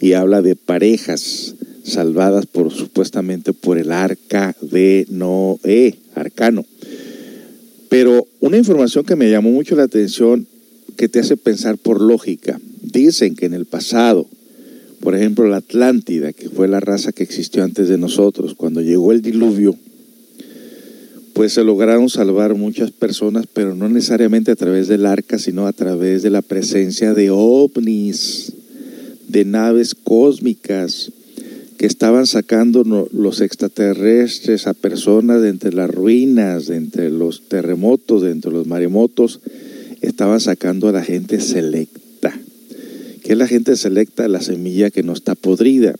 y habla de parejas salvadas por supuestamente por el arca de Noé, arcano. Pero una información que me llamó mucho la atención, que te hace pensar por lógica. Dicen que en el pasado, por ejemplo, la Atlántida, que fue la raza que existió antes de nosotros, cuando llegó el diluvio, pues se lograron salvar muchas personas, pero no necesariamente a través del arca, sino a través de la presencia de ovnis, de naves cósmicas que estaban sacando los extraterrestres a personas de entre las ruinas, de entre los terremotos, de entre los maremotos, estaban sacando a la gente selecta. ¿Qué es la gente selecta? La semilla que no está podrida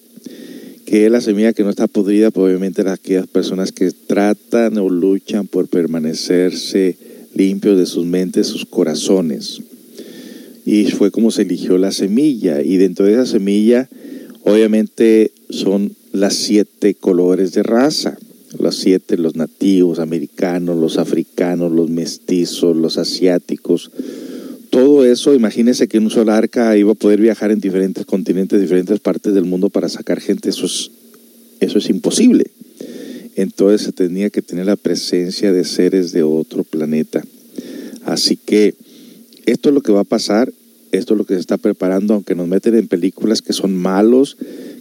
que es la semilla que no está podrida, pues obviamente aquellas personas que tratan o luchan por permanecerse limpios de sus mentes, sus corazones. Y fue como se eligió la semilla. Y dentro de esa semilla, obviamente son las siete colores de raza. Los siete, los nativos, americanos, los africanos, los mestizos, los asiáticos, todo eso, imagínese que un solo arca iba a poder viajar en diferentes continentes, diferentes partes del mundo para sacar gente, eso es, eso es imposible. Entonces se tenía que tener la presencia de seres de otro planeta. Así que esto es lo que va a pasar, esto es lo que se está preparando, aunque nos meten en películas que son malos,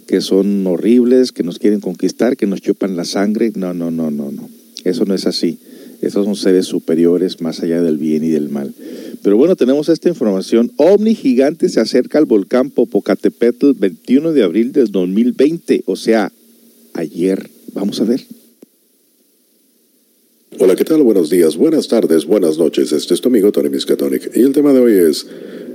que son horribles, que nos quieren conquistar, que nos chupan la sangre. No, no, no, no, no. Eso no es así. Esos son seres superiores más allá del bien y del mal. Pero bueno, tenemos esta información. OVNI gigante se acerca al volcán Popocatépetl 21 de abril del 2020, o sea, ayer. Vamos a ver. Hola, ¿qué tal? Buenos días, buenas tardes, buenas noches. Este es tu amigo Tony Miskatonic y el tema de hoy es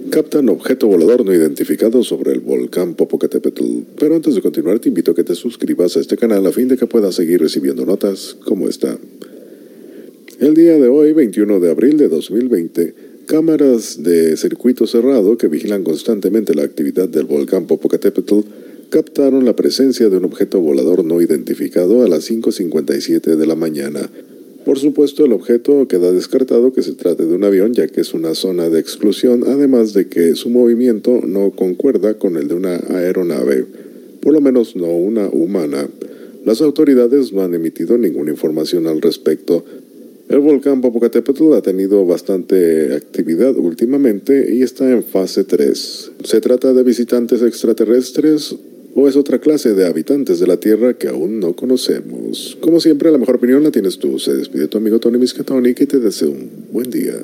captan objeto volador no identificado sobre el volcán Popocatépetl. Pero antes de continuar, te invito a que te suscribas a este canal a fin de que puedas seguir recibiendo notas como esta. El día de hoy, 21 de abril de 2020, cámaras de circuito cerrado que vigilan constantemente la actividad del volcán Popocatépetl captaron la presencia de un objeto volador no identificado a las 5.57 de la mañana. Por supuesto, el objeto queda descartado que se trate de un avión ya que es una zona de exclusión, además de que su movimiento no concuerda con el de una aeronave, por lo menos no una humana. Las autoridades no han emitido ninguna información al respecto, el volcán Popocatépetl ha tenido bastante actividad últimamente y está en fase 3. ¿Se trata de visitantes extraterrestres o es otra clase de habitantes de la Tierra que aún no conocemos? Como siempre, la mejor opinión la tienes tú. Se despide tu amigo Tony Miscatoni y te deseo un buen día.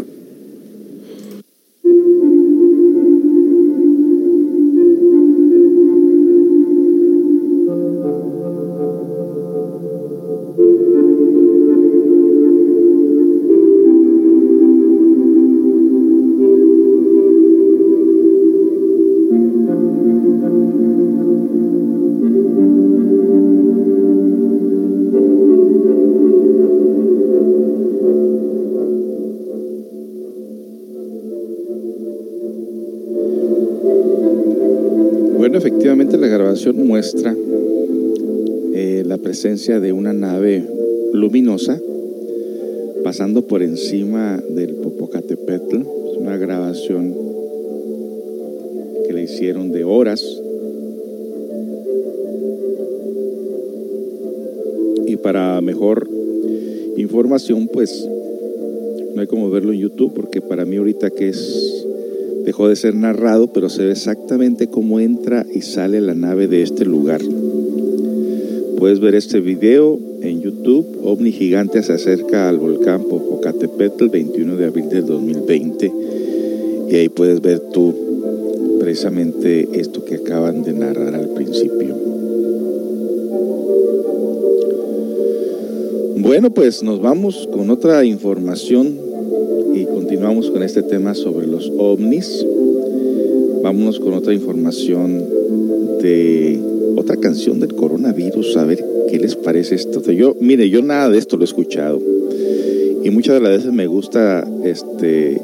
Muestra eh, la presencia de una nave luminosa pasando por encima del Popocatépetl. Es una grabación que le hicieron de horas. Y para mejor información, pues no hay como verlo en YouTube, porque para mí ahorita que es dejó de ser narrado, pero se ve exactamente cómo entra y sale la nave de este lugar. Puedes ver este video en YouTube. OVNI gigante se acerca al volcán Popocatépetl 21 de abril del 2020 y ahí puedes ver tú precisamente esto que acaban de narrar al principio. Bueno, pues nos vamos con otra información continuamos con este tema sobre los ovnis. Vámonos con otra información de otra canción del coronavirus, a ver qué les parece esto. Yo, mire, yo nada de esto lo he escuchado y muchas de las veces me gusta este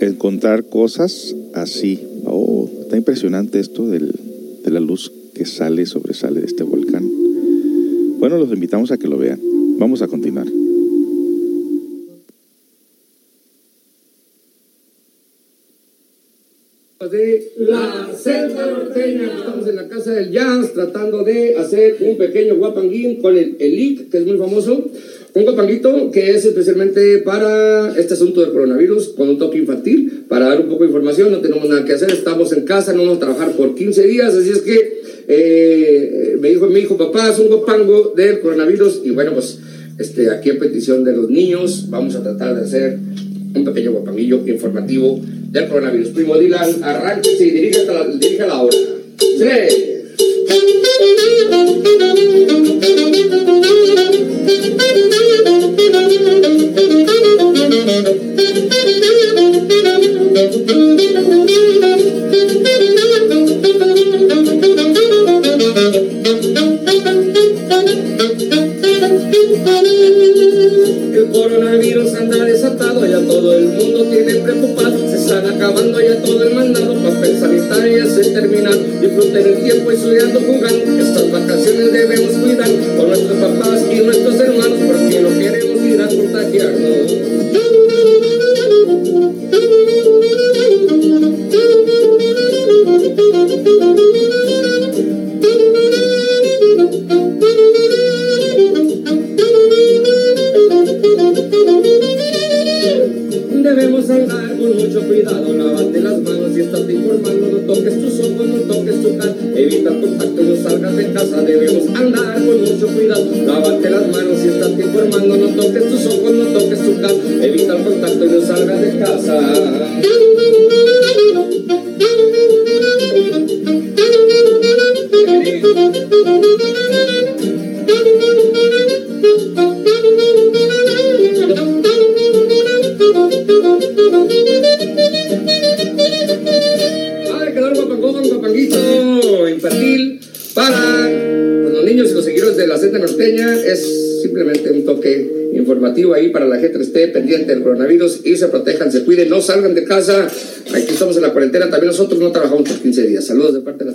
encontrar cosas así. Oh, está impresionante esto del, de la luz que sale, sobresale de este volcán. Bueno, los invitamos a que lo vean. Vamos a continuar. De la selva norteña. Estamos en la casa del jazz tratando de hacer un pequeño guapanguín con el Elite, que es muy famoso. Un guapanguito que es especialmente para este asunto del coronavirus, con un toque infantil, para dar un poco de información. No tenemos nada que hacer, estamos en casa, no vamos a trabajar por 15 días, así es que eh, me dijo mi hijo, papá, es un guapango del coronavirus. Y bueno, pues este, aquí en petición de los niños, vamos a tratar de hacer un pequeño guapanguillo informativo del coronavirus. Primo Dylan, arránquese y dirige, la, dirige la hora. ¡Tres! El coronavirus anda desatado, ya todo el mundo tiene preocupado. Se están acabando ya todo el mandado, papel sanitario se termina. Disfruten el tiempo estudiando, jugando. Estas vacaciones debemos cuidar con nuestros papás y nuestros hermanos, porque no queremos ir a contagiarnos. Debemos andar con mucho cuidado, lávate las manos y estás informando, no toques tus ojos, no toques tu cara, evita contacto, no salgas de casa, debemos andar con mucho cuidado, lávate las manos y estás informando, no toques tus ojos, no toques tu cara, evita el contacto y no salgas de casa. Es simplemente un toque informativo ahí para la gente que esté pendiente del coronavirus y se protejan, se cuiden, no salgan de casa. Aquí estamos en la cuarentena, también nosotros no trabajamos por 15 días. Saludos de parte de la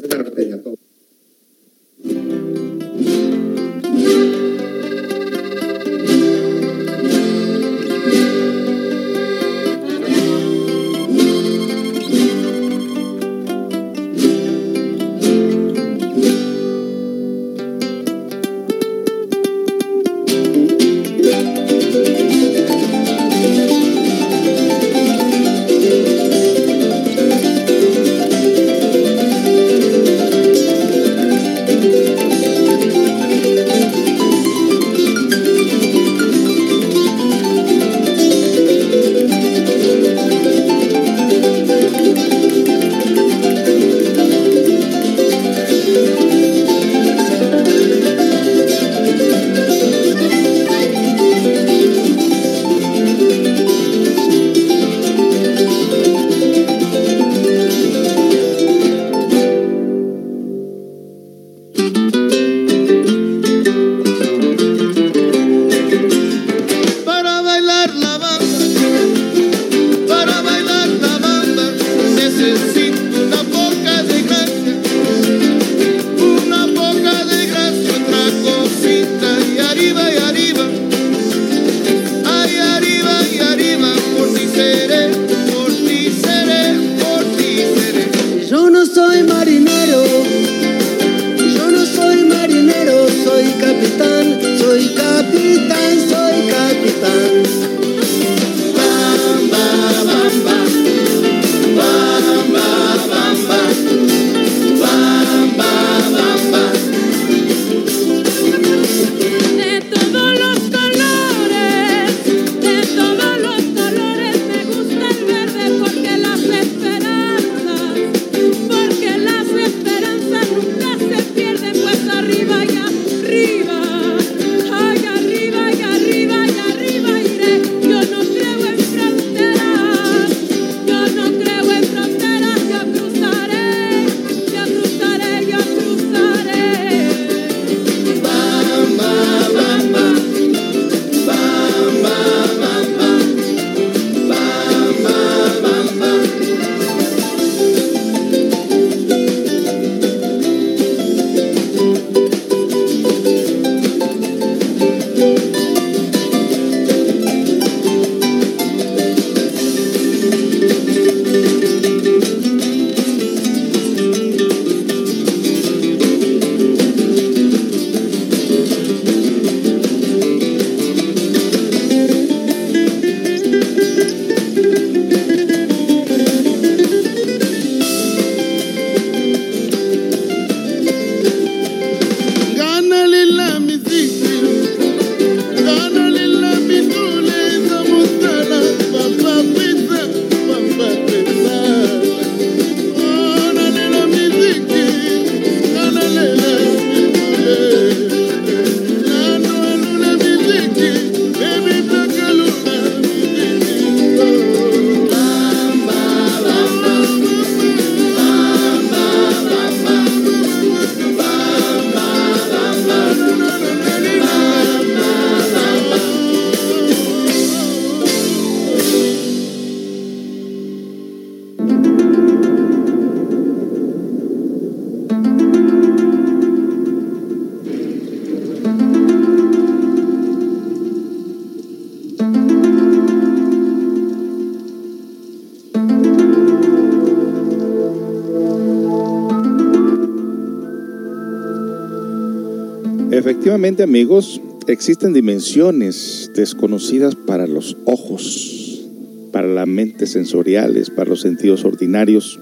Amigos, existen dimensiones desconocidas para los ojos, para la mente sensoriales, para los sentidos ordinarios,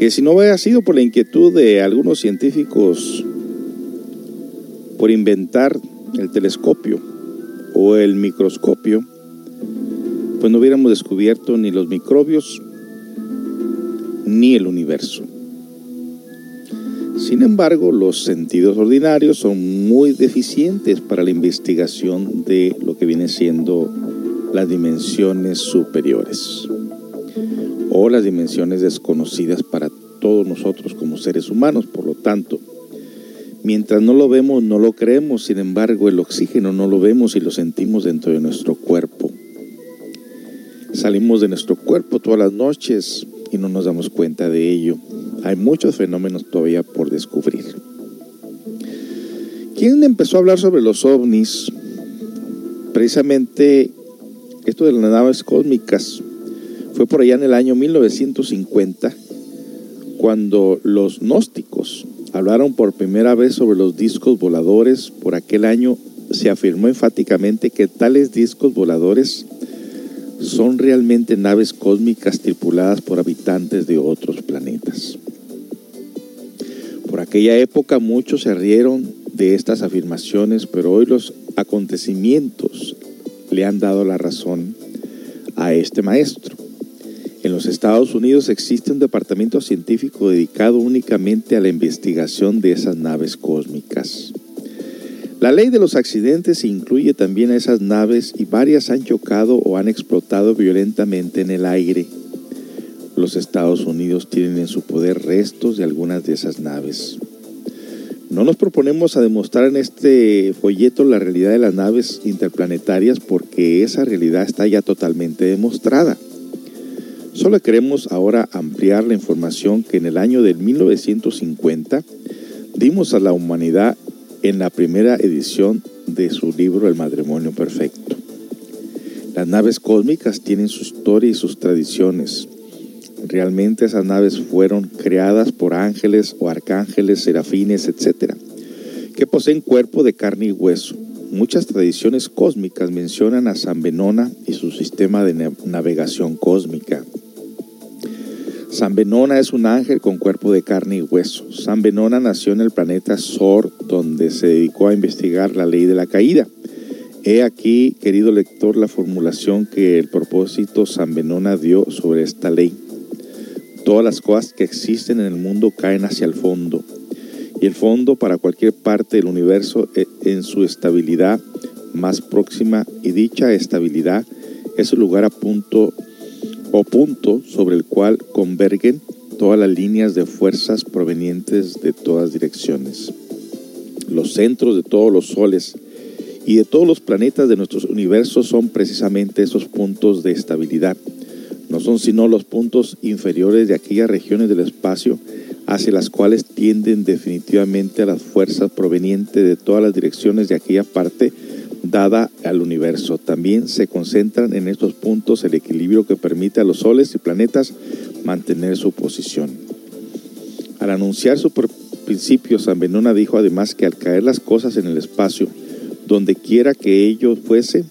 que si no hubiera sido por la inquietud de algunos científicos por inventar el telescopio o el microscopio, pues no hubiéramos descubierto ni los microbios ni el universo. Sin embargo, los sentidos ordinarios son muy deficientes para la investigación de lo que viene siendo las dimensiones superiores o las dimensiones desconocidas para todos nosotros como seres humanos. Por lo tanto, mientras no lo vemos, no lo creemos. Sin embargo, el oxígeno no lo vemos y lo sentimos dentro de nuestro cuerpo. Salimos de nuestro cuerpo todas las noches y no nos damos cuenta de ello. Hay muchos fenómenos todavía por descubrir. ¿Quién empezó a hablar sobre los ovnis? Precisamente esto de las naves cósmicas fue por allá en el año 1950 cuando los gnósticos hablaron por primera vez sobre los discos voladores. Por aquel año se afirmó enfáticamente que tales discos voladores son realmente naves cósmicas tripuladas por habitantes de otros planetas. Por aquella época muchos se rieron de estas afirmaciones, pero hoy los acontecimientos le han dado la razón a este maestro. En los Estados Unidos existe un departamento científico dedicado únicamente a la investigación de esas naves cósmicas. La ley de los accidentes incluye también a esas naves y varias han chocado o han explotado violentamente en el aire. Los Estados Unidos tienen en su poder restos de algunas de esas naves. No nos proponemos a demostrar en este folleto la realidad de las naves interplanetarias porque esa realidad está ya totalmente demostrada. Solo queremos ahora ampliar la información que en el año de 1950 dimos a la humanidad en la primera edición de su libro El matrimonio perfecto. Las naves cósmicas tienen su historia y sus tradiciones. Realmente esas naves fueron creadas por ángeles o arcángeles, serafines, etc., que poseen cuerpo de carne y hueso. Muchas tradiciones cósmicas mencionan a San Benona y su sistema de navegación cósmica. San Benona es un ángel con cuerpo de carne y hueso. San Benona nació en el planeta Sor, donde se dedicó a investigar la ley de la caída. He aquí, querido lector, la formulación que el propósito San Benona dio sobre esta ley. Todas las cosas que existen en el mundo caen hacia el fondo. Y el fondo para cualquier parte del universo e, en su estabilidad más próxima y dicha estabilidad es el lugar a punto o punto sobre el cual convergen todas las líneas de fuerzas provenientes de todas direcciones. Los centros de todos los soles y de todos los planetas de nuestros universos son precisamente esos puntos de estabilidad. No son sino los puntos inferiores de aquellas regiones del espacio hacia las cuales tienden definitivamente a las fuerzas provenientes de todas las direcciones de aquella parte dada al universo. También se concentran en estos puntos el equilibrio que permite a los soles y planetas mantener su posición. Al anunciar su principio, San Benona dijo además que al caer las cosas en el espacio, donde quiera que ello fuese,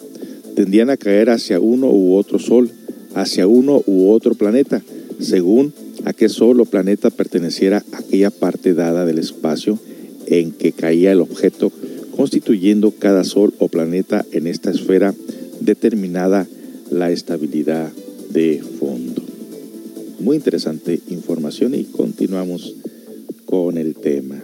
tendían a caer hacia uno u otro sol, hacia uno u otro planeta, según a qué solo planeta perteneciera aquella parte dada del espacio en que caía el objeto, constituyendo cada sol o planeta en esta esfera determinada la estabilidad de fondo. Muy interesante información y continuamos con el tema.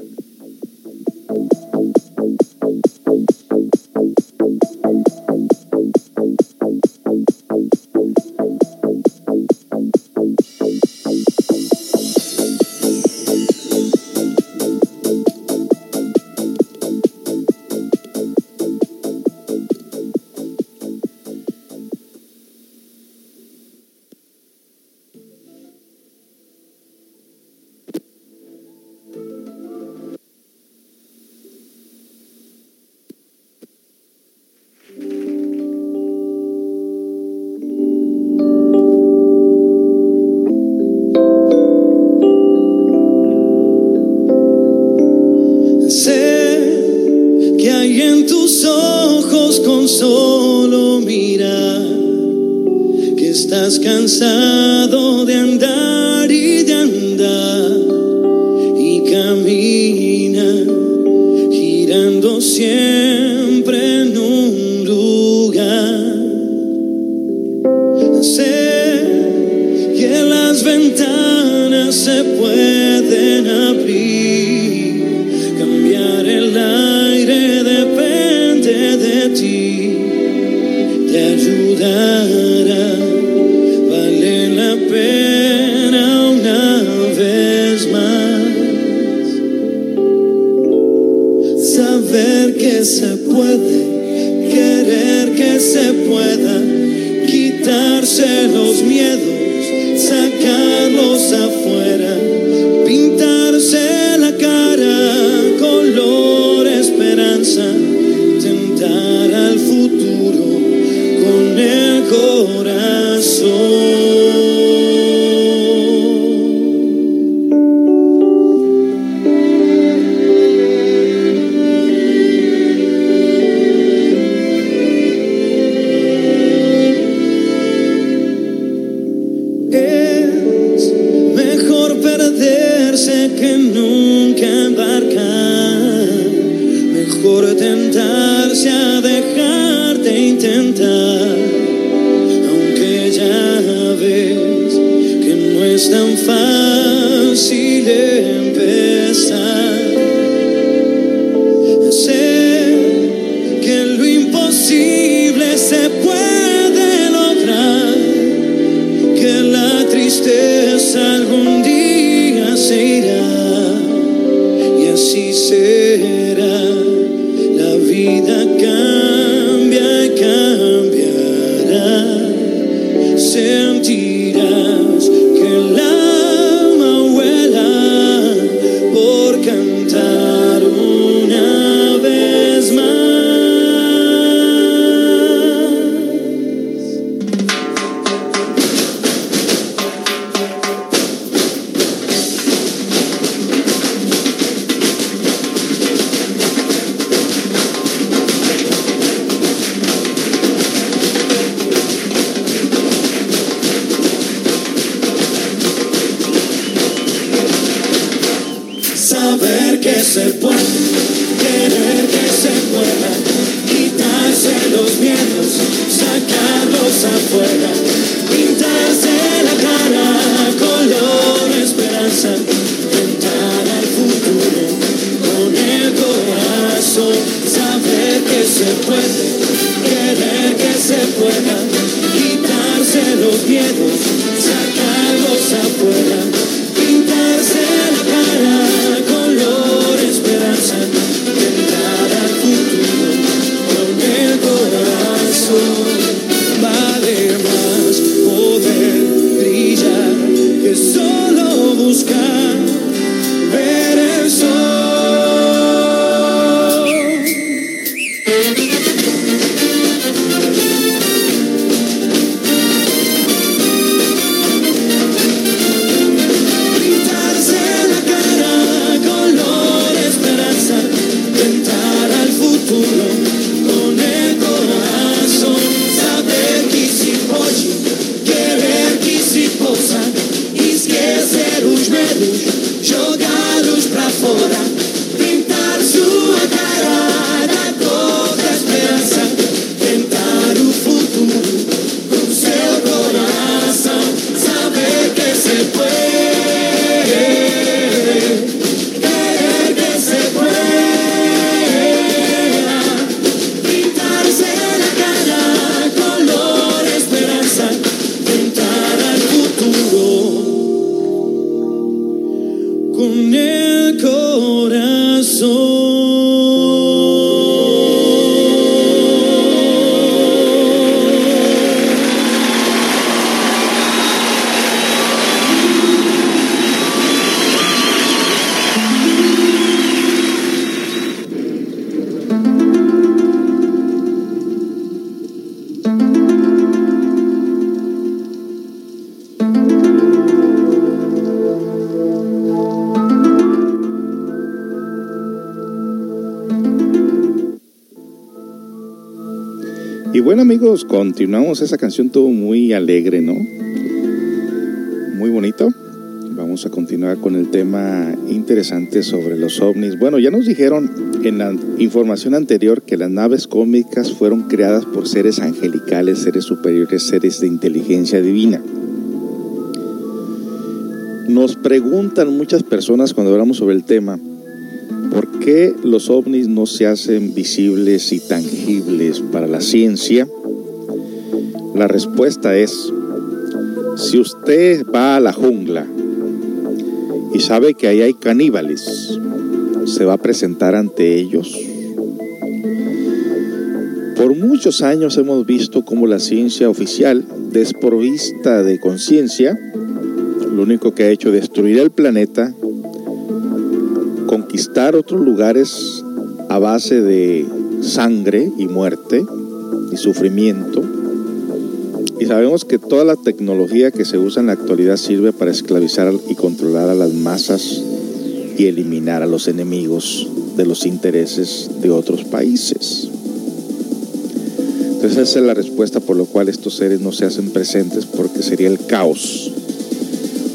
Que estás continuamos esa canción todo muy alegre, ¿no? Muy bonito. Vamos a continuar con el tema interesante sobre los ovnis. Bueno, ya nos dijeron en la información anterior que las naves cósmicas fueron creadas por seres angelicales, seres superiores, seres de inteligencia divina. Nos preguntan muchas personas cuando hablamos sobre el tema, ¿por qué los ovnis no se hacen visibles y tangibles para la ciencia? La respuesta es, si usted va a la jungla y sabe que ahí hay caníbales, se va a presentar ante ellos. Por muchos años hemos visto cómo la ciencia oficial, desprovista de conciencia, lo único que ha hecho es destruir el planeta, conquistar otros lugares a base de sangre y muerte y sufrimiento. Y sabemos que toda la tecnología que se usa en la actualidad sirve para esclavizar y controlar a las masas y eliminar a los enemigos de los intereses de otros países. Entonces esa es la respuesta por lo cual estos seres no se hacen presentes porque sería el caos.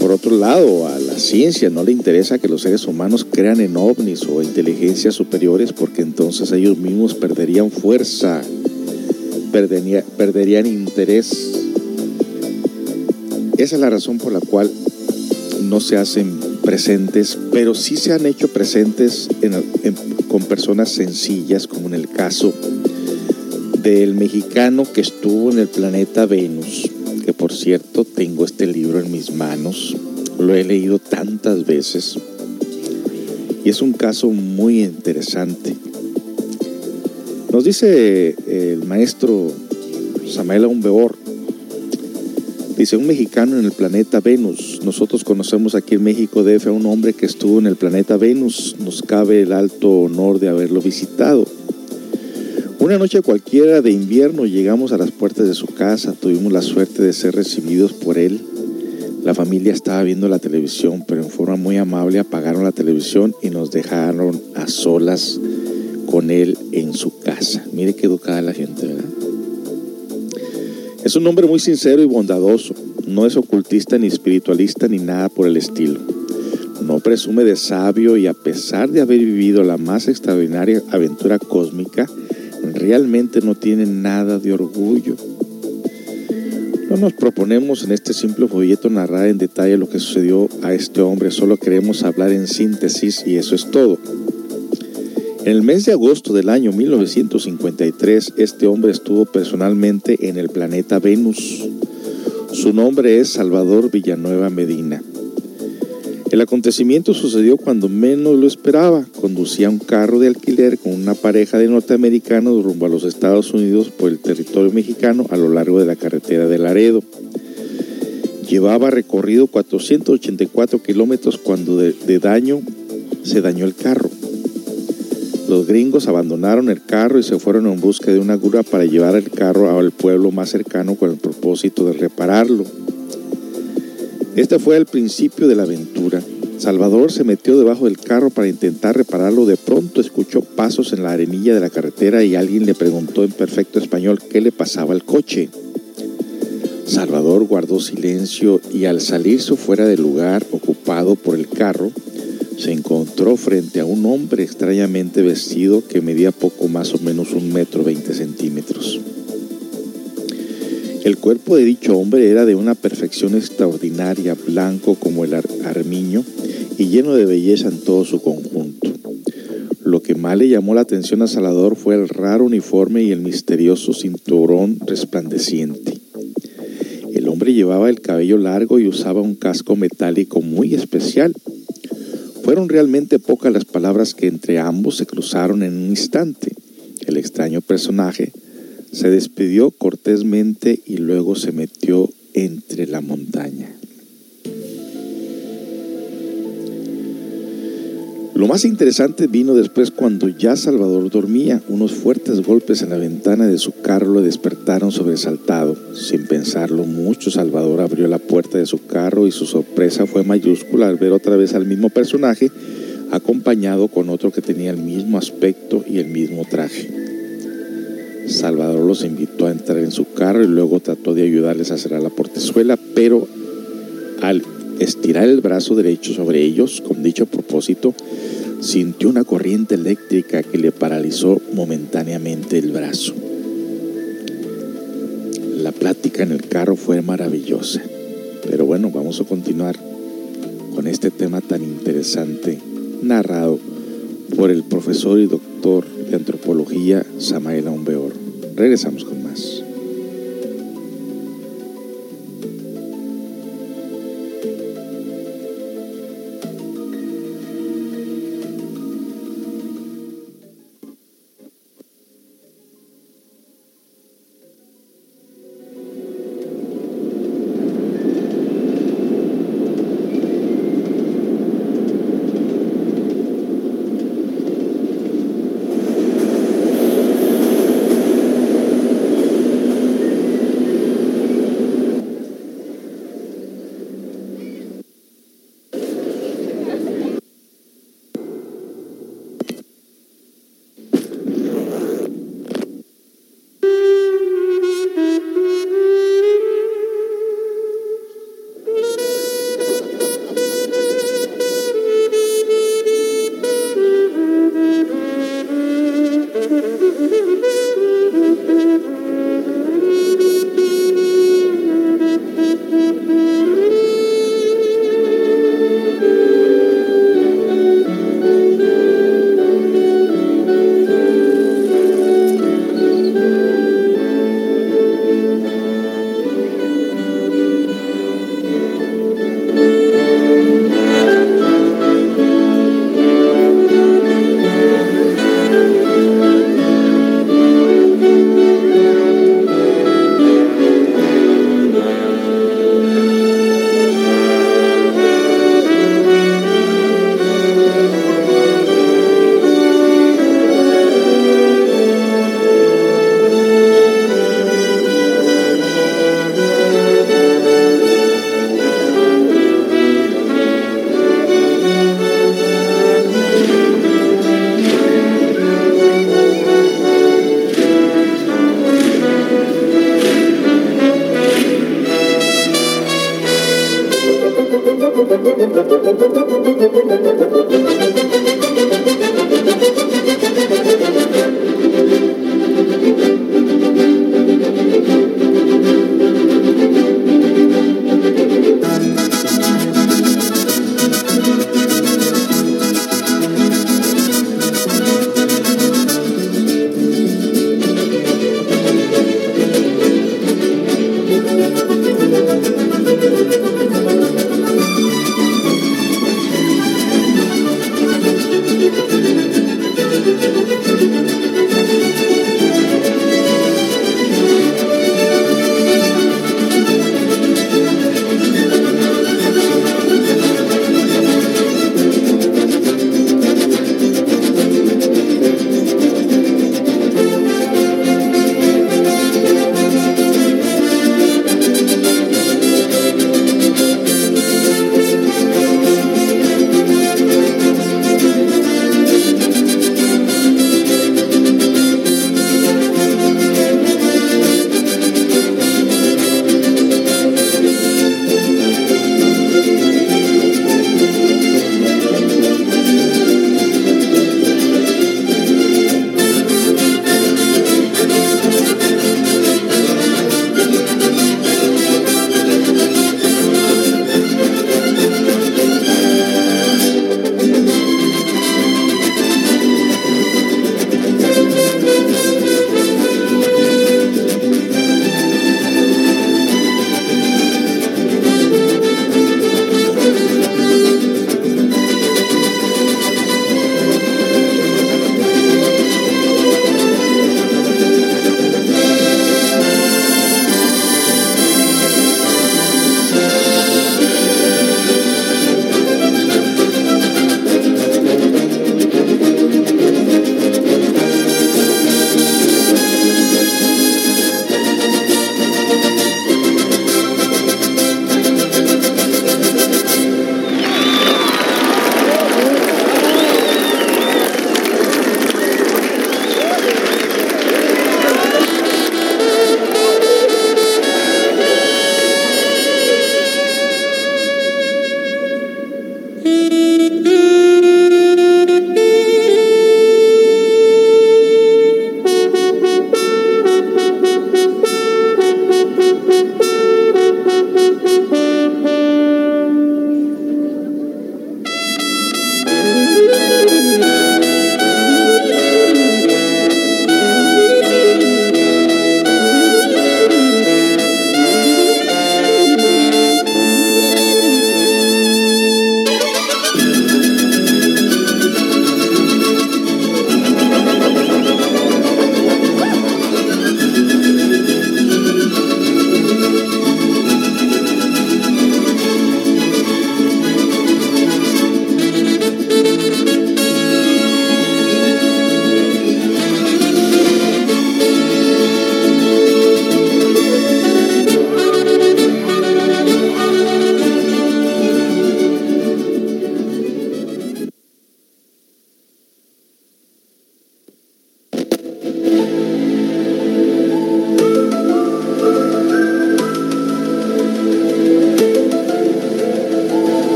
Por otro lado, a la ciencia no le interesa que los seres humanos crean en ovnis o inteligencias superiores porque entonces ellos mismos perderían fuerza, perdería- perderían interés. Esa es la razón por la cual no se hacen presentes, pero sí se han hecho presentes en- en- con personas sencillas, como en el caso del mexicano que estuvo en el planeta Venus, que por cierto tengo este libro en mis manos, lo he leído tantas veces y es un caso muy interesante. Nos dice el maestro Samael Aumbeor, dice un mexicano en el planeta Venus, nosotros conocemos aquí en México DF a un hombre que estuvo en el planeta Venus, nos cabe el alto honor de haberlo visitado. Una noche cualquiera de invierno llegamos a las puertas de su casa, tuvimos la suerte de ser recibidos por él. La familia estaba viendo la televisión, pero en forma muy amable apagaron la televisión y nos dejaron a solas él en su casa. Mire qué educada la gente, ¿verdad? Es un hombre muy sincero y bondadoso. No es ocultista ni espiritualista ni nada por el estilo. No presume de sabio y a pesar de haber vivido la más extraordinaria aventura cósmica, realmente no tiene nada de orgullo. No nos proponemos en este simple folleto narrar en detalle lo que sucedió a este hombre, solo queremos hablar en síntesis y eso es todo. En el mes de agosto del año 1953, este hombre estuvo personalmente en el planeta Venus. Su nombre es Salvador Villanueva Medina. El acontecimiento sucedió cuando menos lo esperaba. Conducía un carro de alquiler con una pareja de norteamericanos rumbo a los Estados Unidos por el territorio mexicano a lo largo de la carretera de Laredo. Llevaba recorrido 484 kilómetros cuando de, de daño se dañó el carro. Los gringos abandonaron el carro y se fueron en busca de una grúa para llevar el carro al pueblo más cercano con el propósito de repararlo. Este fue el principio de la aventura. Salvador se metió debajo del carro para intentar repararlo. De pronto escuchó pasos en la arenilla de la carretera y alguien le preguntó en perfecto español qué le pasaba al coche. Salvador guardó silencio y al salirse fuera del lugar ocupado por el carro, se encontró frente a un hombre extrañamente vestido que medía poco más o menos un metro veinte centímetros. El cuerpo de dicho hombre era de una perfección extraordinaria, blanco como el ar armiño y lleno de belleza en todo su conjunto. Lo que más le llamó la atención a Salvador fue el raro uniforme y el misterioso cinturón resplandeciente. El hombre llevaba el cabello largo y usaba un casco metálico muy especial. Fueron realmente pocas las palabras que entre ambos se cruzaron en un instante. El extraño personaje se despidió cortésmente y luego se metió entre la montaña. Lo más interesante vino después cuando ya Salvador dormía. Unos fuertes golpes en la ventana de su carro lo despertaron sobresaltado. Sin pensarlo mucho, Salvador abrió la puerta de su carro y su sorpresa fue mayúscula al ver otra vez al mismo personaje acompañado con otro que tenía el mismo aspecto y el mismo traje. Salvador los invitó a su carro y luego trató de ayudarles a cerrar la portezuela, pero al estirar el brazo derecho sobre ellos, con dicho propósito, sintió una corriente eléctrica que le paralizó momentáneamente el brazo. La plática en el carro fue maravillosa, pero bueno, vamos a continuar con este tema tan interesante, narrado por el profesor y doctor de antropología Samael Aumbeor. Regresamos con más.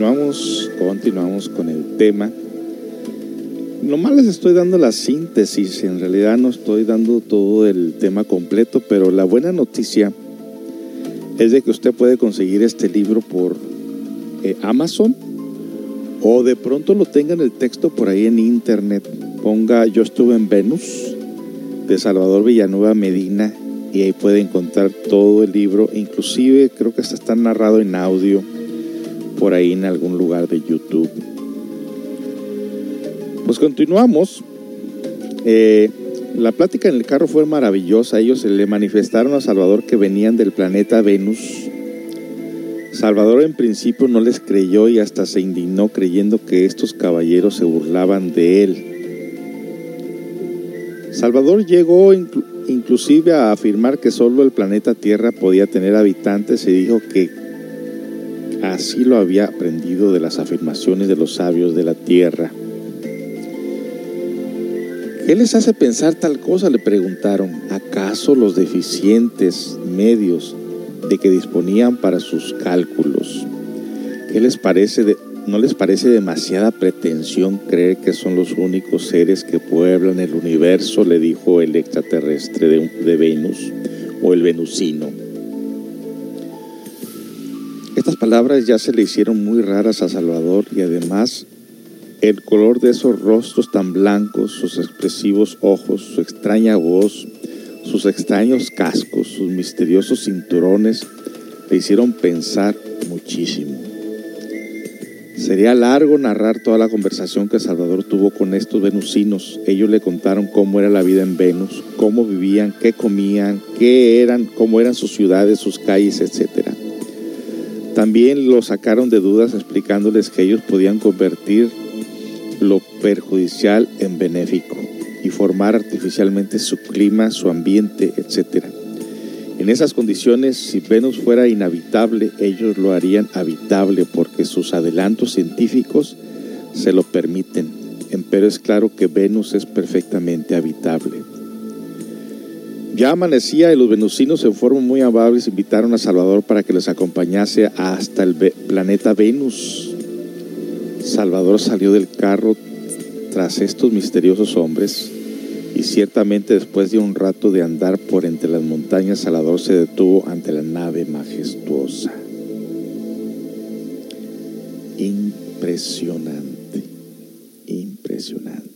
Continuamos, continuamos con el tema. Nomás les estoy dando la síntesis, en realidad no estoy dando todo el tema completo, pero la buena noticia es de que usted puede conseguir este libro por eh, Amazon o de pronto lo tenga en el texto por ahí en internet. Ponga Yo estuve en Venus de Salvador Villanueva Medina y ahí puede encontrar todo el libro, inclusive creo que hasta está narrado en audio por ahí en algún lugar de YouTube. Pues continuamos. Eh, la plática en el carro fue maravillosa. Ellos le manifestaron a Salvador que venían del planeta Venus. Salvador en principio no les creyó y hasta se indignó creyendo que estos caballeros se burlaban de él. Salvador llegó inclu- inclusive a afirmar que solo el planeta Tierra podía tener habitantes y dijo que así lo había aprendido de las afirmaciones de los sabios de la Tierra. ¿Qué les hace pensar tal cosa? Le preguntaron. ¿Acaso los deficientes medios de que disponían para sus cálculos? ¿Qué les parece de- ¿No les parece demasiada pretensión creer que son los únicos seres que pueblan el universo? Le dijo el extraterrestre de Venus o el venusino. Estas palabras ya se le hicieron muy raras a Salvador y además el color de esos rostros tan blancos, sus expresivos ojos, su extraña voz, sus extraños cascos, sus misteriosos cinturones, le hicieron pensar muchísimo. Sería largo narrar toda la conversación que Salvador tuvo con estos venusinos. Ellos le contaron cómo era la vida en Venus, cómo vivían, qué comían, qué eran, cómo eran sus ciudades, sus calles, etcétera. También lo sacaron de dudas explicándoles que ellos podían convertir lo perjudicial en benéfico y formar artificialmente su clima, su ambiente, etc. En esas condiciones, si Venus fuera inhabitable, ellos lo harían habitable porque sus adelantos científicos se lo permiten. Pero es claro que Venus es perfectamente habitable. Ya amanecía y los venusinos en forma muy amables invitaron a Salvador para que les acompañase hasta el planeta Venus. Salvador salió del carro tras estos misteriosos hombres y ciertamente después de un rato de andar por entre las montañas, Salvador se detuvo ante la nave majestuosa. Impresionante, impresionante.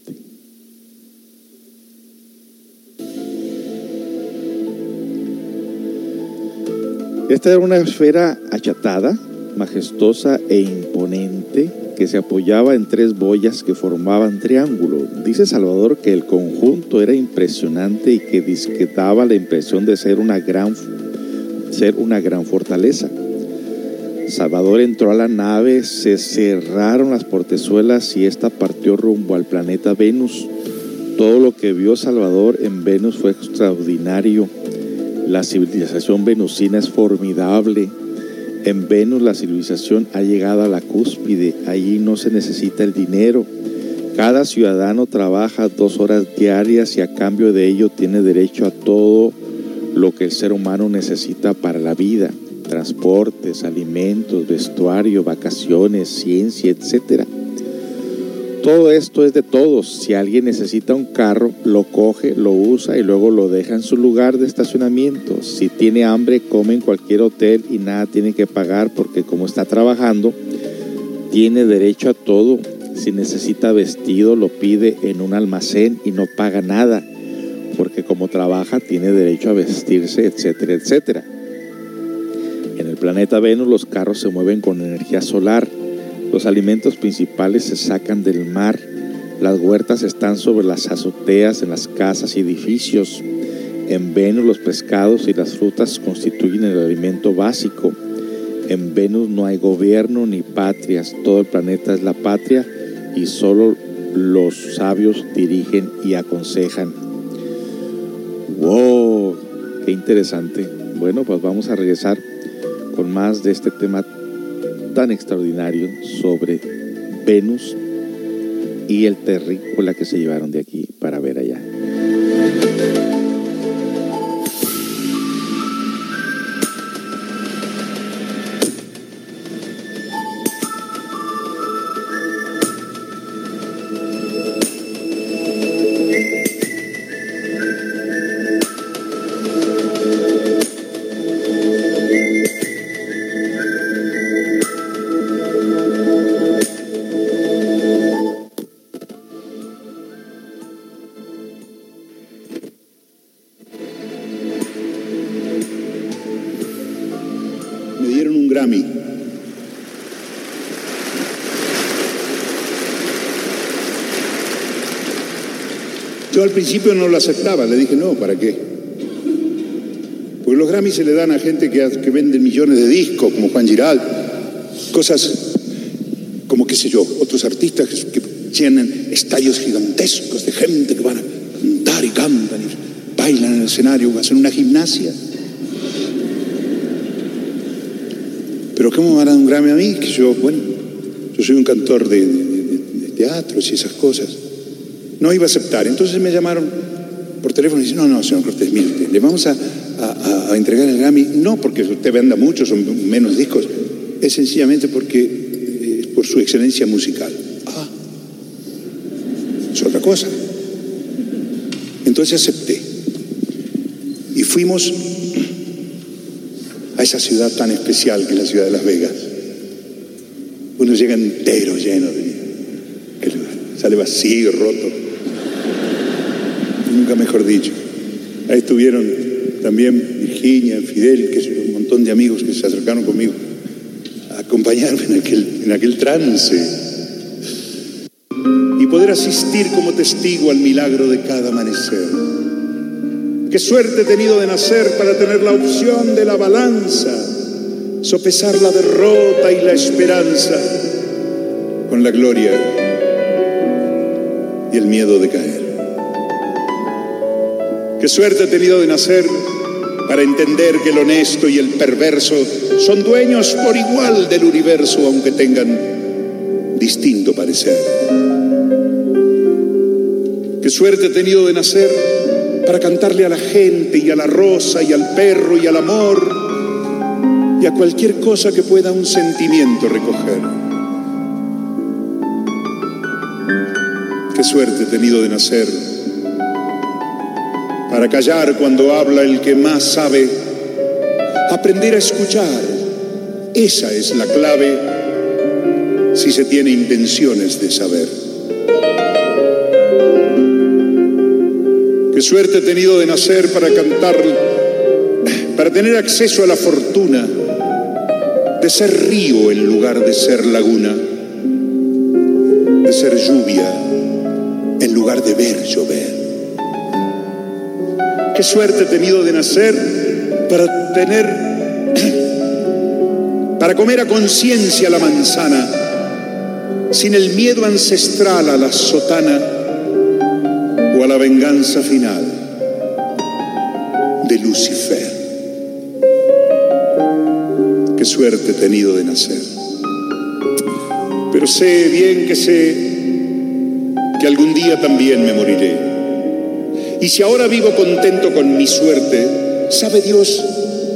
Esta era una esfera achatada, majestuosa e imponente que se apoyaba en tres boyas que formaban triángulo. Dice Salvador que el conjunto era impresionante y que disque daba la impresión de ser una gran, ser una gran fortaleza. Salvador entró a la nave, se cerraron las portezuelas y ésta partió rumbo al planeta Venus. Todo lo que vio Salvador en Venus fue extraordinario. La civilización venusina es formidable. En Venus la civilización ha llegado a la cúspide. Allí no se necesita el dinero. Cada ciudadano trabaja dos horas diarias y a cambio de ello tiene derecho a todo lo que el ser humano necesita para la vida. Transportes, alimentos, vestuario, vacaciones, ciencia, etcétera. Todo esto es de todos. Si alguien necesita un carro, lo coge, lo usa y luego lo deja en su lugar de estacionamiento. Si tiene hambre, come en cualquier hotel y nada tiene que pagar porque como está trabajando, tiene derecho a todo. Si necesita vestido, lo pide en un almacén y no paga nada porque como trabaja, tiene derecho a vestirse, etcétera, etcétera. En el planeta Venus los carros se mueven con energía solar. Los alimentos principales se sacan del mar. Las huertas están sobre las azoteas en las casas y edificios. En Venus los pescados y las frutas constituyen el alimento básico. En Venus no hay gobierno ni patrias. Todo el planeta es la patria y solo los sabios dirigen y aconsejan. ¡Wow! ¡Qué interesante! Bueno, pues vamos a regresar con más de este tema tan extraordinario sobre Venus y el terrícola que se llevaron de aquí para ver allá. Al principio no lo aceptaba, le dije, no, ¿para qué? Porque los Grammys se le dan a gente que, que vende millones de discos, como Juan Giral, cosas como, qué sé yo, otros artistas que llenan estadios gigantescos de gente que van a cantar y cantan y bailan en el escenario, hacen una gimnasia. Pero ¿cómo me van a dar un Grammy a mí? Que yo, bueno, yo soy un cantor de- de teatros y esas cosas. No iba a aceptar. Entonces me llamaron por teléfono y dicen, no, no, señor Cortés, mire, le vamos a, a- a- entregar el Grammy, no porque usted venda mucho, son menos discos, es sencillamente porque, eh, por su excelencia musical. Ah, es otra cosa. Entonces acepté. Y fuimos a esa ciudad tan especial que es la ciudad de Las Vegas. Uno llega entero, lleno de... que sale vacío, roto. Nunca mejor dicho. Ahí estuvieron también Virginia, Fidel, que son un montón de amigos que se acercaron conmigo a acompañarme en aquel, en aquel trance y poder asistir como testigo al milagro de cada amanecer. Qué suerte he tenido de nacer para tener la opción de la balanza, sopesar la derrota y la esperanza con la gloria y el miedo de caer. Qué suerte he tenido de nacer para entender que el honesto y el perverso son dueños por igual del universo, aunque tengan distinto parecer. Qué suerte he tenido de nacer para cantarle a la gente y a la rosa y al perro y al amor y a cualquier cosa que pueda un sentimiento recoger. Qué suerte he tenido de nacer para callar cuando habla el que más sabe, aprender a escuchar. Esa es la clave si se tiene intenciones de saber. Qué suerte he tenido de nacer para cantar, para tener acceso a la fortuna de ser río en lugar de ser laguna, Qué suerte he tenido de nacer para tener, para comer a conciencia la manzana, sin el miedo ancestral a la sotana o a la venganza final de Lucifer. Qué suerte he tenido de nacer. Pero sé bien que sé que algún día también me moriré. Y si ahora vivo contento con mi suerte, ¿sabe Dios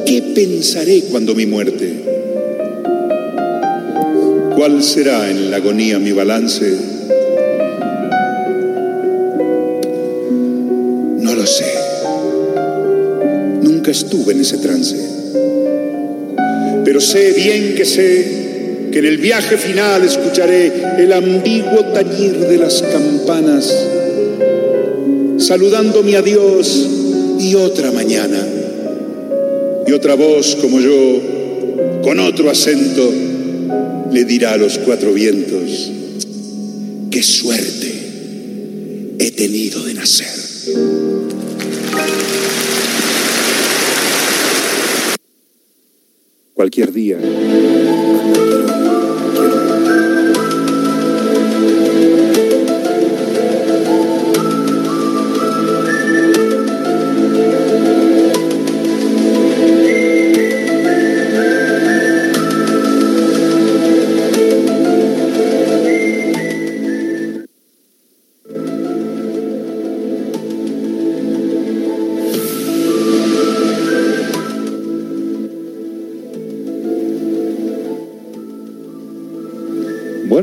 qué pensaré cuando mi muerte? ¿Cuál será en la agonía mi balance? No lo sé. Nunca estuve en ese trance. Pero sé bien que sé que en el viaje final escucharé el ambiguo tañir de las campanas, saludando mi adiós y otra mañana. Y otra voz como yo, con otro acento, le dirá a los cuatro vientos, qué suerte he tenido de nacer. Cualquier día.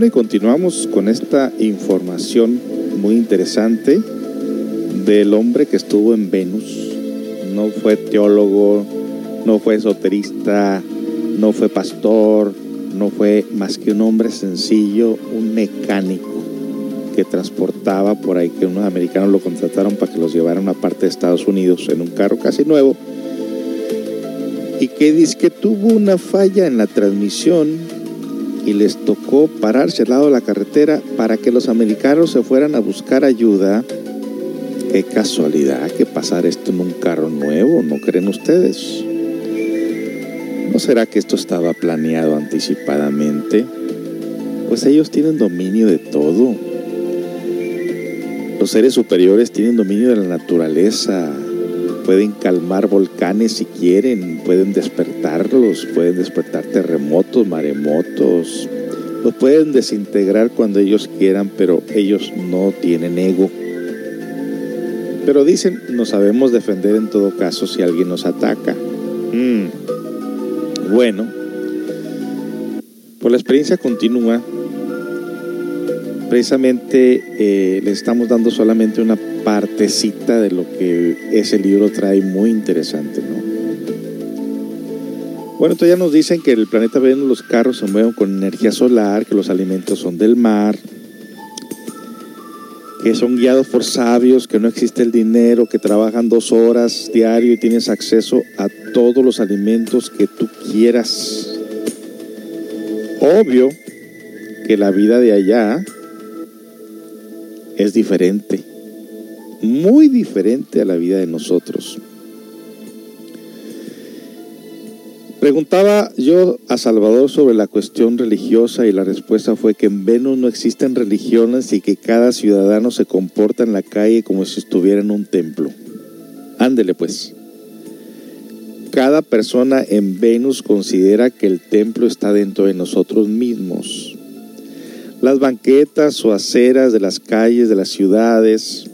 Y continuamos con esta información muy interesante del hombre que estuvo en Venus. No fue teólogo, no fue esoterista, no fue pastor, no fue más que un hombre sencillo, un mecánico que transportaba por ahí, que unos americanos lo contrataron para que los llevara a una parte de Estados Unidos en un carro casi nuevo. Y que dice que tuvo una falla en la transmisión y les tocó pararse al lado de la carretera para que los americanos se fueran a buscar ayuda qué casualidad que pasara esto en un carro nuevo, ¿no creen ustedes? ¿No será que esto estaba planeado anticipadamente? Pues ellos tienen dominio de todo. Los seres superiores tienen dominio de la naturaleza. Pueden calmar volcanes si quieren, pueden despertarlos, pueden despertar terremotos, maremotos. Los pueden desintegrar cuando ellos quieran, pero ellos no tienen ego. Pero dicen, nos sabemos defender en todo caso si alguien nos ataca. Mm. Bueno, por la experiencia continua, precisamente eh, le estamos dando solamente una partecita de lo que ese libro trae muy interesante, ¿no? Bueno, entonces ya nos dicen que el planeta Venus los carros se mueven con energía solar, que los alimentos son del mar, que son guiados por sabios, que no existe el dinero, que trabajan dos horas diario y tienes acceso a todos los alimentos que tú quieras. Obvio que la vida de allá es diferente, muy diferente a la vida de nosotros. Preguntaba yo a Salvador sobre la cuestión religiosa y la respuesta fue que en Venus no existen religiones y que cada ciudadano se comporta en la calle como si estuviera en un templo. Ándele pues. Cada persona en Venus considera que el templo está dentro de nosotros mismos. Las banquetas o aceras de las calles de las ciudades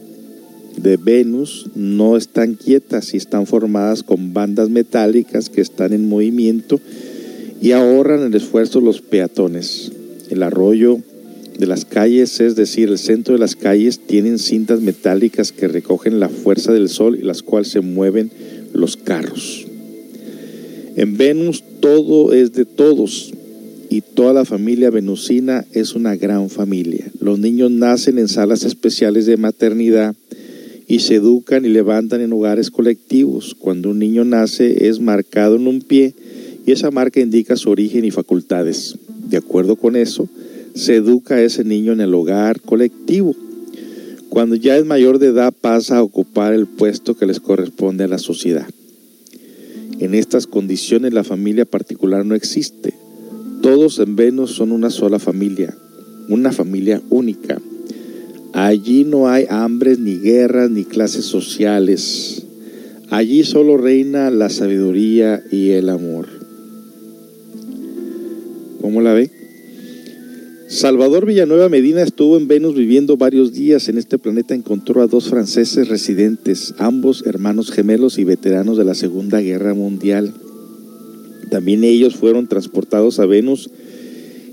de Venus no están quietas y están formadas con bandas metálicas que están en movimiento y ahorran el esfuerzo los peatones. El arroyo de las calles, es decir, el centro de las calles, tienen cintas metálicas que recogen la fuerza del sol y las cuales se mueven los carros. En Venus todo es de todos y toda la familia venusina es una gran familia. Los niños nacen en salas especiales de maternidad y se educan y levantan en hogares colectivos. Cuando un niño nace es marcado en un pie y esa marca indica su origen y facultades. De acuerdo con eso, se educa a ese niño en el hogar colectivo. Cuando ya es mayor de edad pasa a ocupar el puesto que les corresponde a la sociedad. En estas condiciones la familia particular no existe. Todos en Venus son una sola familia, una familia única. Allí no hay hambres, ni guerras, ni clases sociales. Allí solo reina la sabiduría y el amor. ¿Cómo la ve? Salvador Villanueva Medina estuvo en Venus viviendo varios días. En este planeta encontró a dos franceses residentes, ambos hermanos gemelos y veteranos de la Segunda Guerra Mundial. También ellos fueron transportados a Venus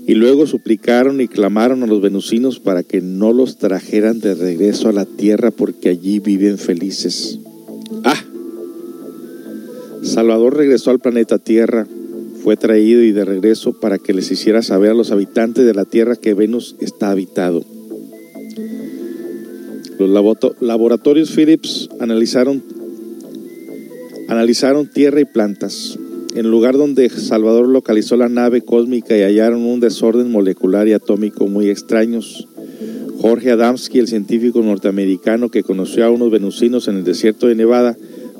y luego suplicaron y clamaron a los venusinos para que no los trajeran de regreso a la tierra porque allí viven felices. Ah, Salvador regresó al planeta Tierra, fue traído y de regreso para que les hiciera saber a los habitantes de la Tierra que Venus está habitado. Los laboratorios Philips analizaron, analizaron tierra y plantas. En el lugar donde Salvador localizó la nave cósmica y hallaron un desorden molecular y atómico muy extraños. Jorge Adamski, el científico norteamericano que conoció a unos venusinos en el desierto de Nevada,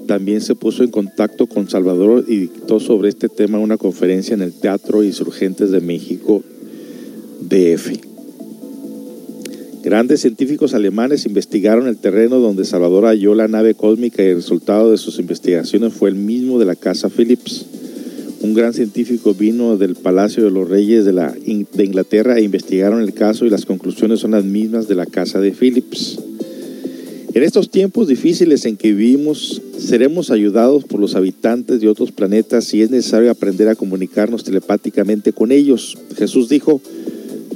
también se puso en contacto con Salvador y dictó sobre este tema una conferencia en el Teatro Insurgentes de México, DF. Grandes científicos alemanes investigaron el terreno donde Salvador halló la nave cósmica y el resultado de sus investigaciones fue el mismo de la casa Phillips. Un gran científico vino del Palacio de los Reyes de, la, de Inglaterra e investigaron el caso y las conclusiones son las mismas de la casa de Phillips. En estos tiempos difíciles en que vivimos, seremos ayudados por los habitantes de otros planetas y es necesario aprender a comunicarnos telepáticamente con ellos. Jesús dijo,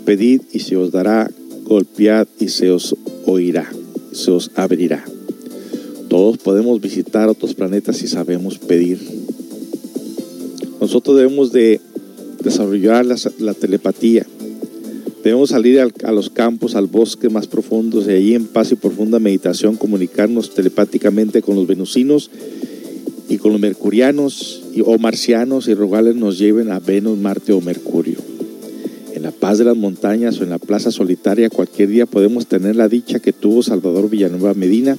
pedid y se os dará, golpead y se os oirá, se os abrirá. Todos podemos visitar otros planetas si sabemos pedir. Nosotros debemos de desarrollar la, telepatía. Debemos salir al, a los campos, al bosque más profundos y allí en paz y profunda meditación comunicarnos telepáticamente con los venusinos y con los mercurianos y, o marcianos y rogarles nos lleven a Venus, Marte o Mercurio. La paz de las montañas o en la plaza solitaria cualquier día podemos tener la dicha que tuvo Salvador Villanueva Medina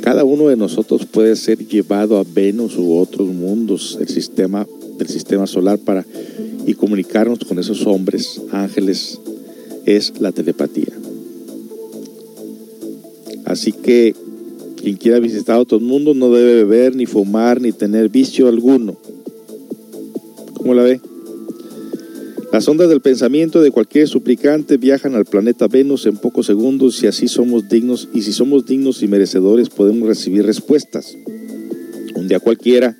Cada uno de nosotros puede ser llevado a Venus u otros mundos del sistema, del sistema solar para y comunicarnos con esos hombres, ángeles, es la telepatía. Así que quien quiera visitar otros mundos no debe beber, ni fumar, ni tener vicio alguno. ¿Cómo la ve? Las ondas del pensamiento de cualquier suplicante viajan al planeta Venus en pocos segundos y así somos dignos y si somos dignos y merecedores podemos recibir respuestas. Un día cualquiera,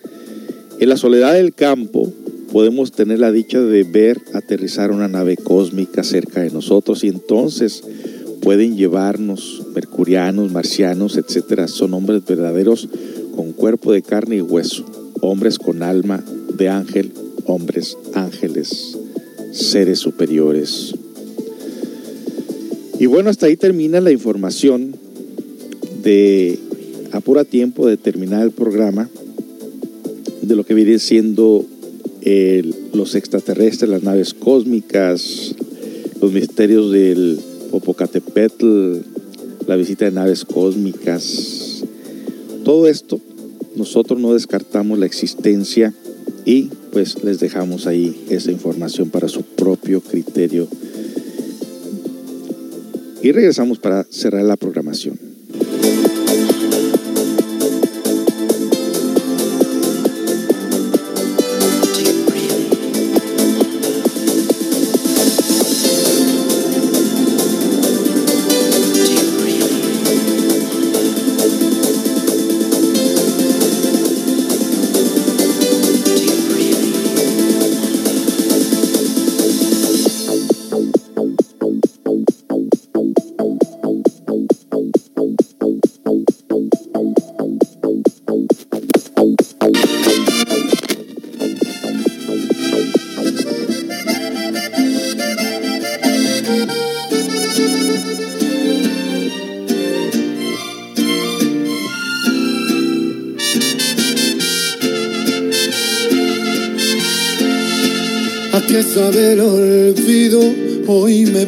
en la soledad del campo, podemos tener la dicha de ver aterrizar una nave cósmica cerca de nosotros y entonces pueden llevarnos mercurianos, marcianos, etcétera. Son hombres verdaderos con cuerpo de carne y hueso, hombres con alma de ángel, hombres ángeles seres superiores. Y bueno, hasta ahí termina la información de apura tiempo de terminar el programa de lo que viene siendo los extraterrestres, las naves cósmicas, los misterios del Popocatépetl, la visita de naves cósmicas. Todo esto, nosotros no descartamos la existencia y pues les dejamos ahí esa información para su propio criterio. Y regresamos para cerrar la programación.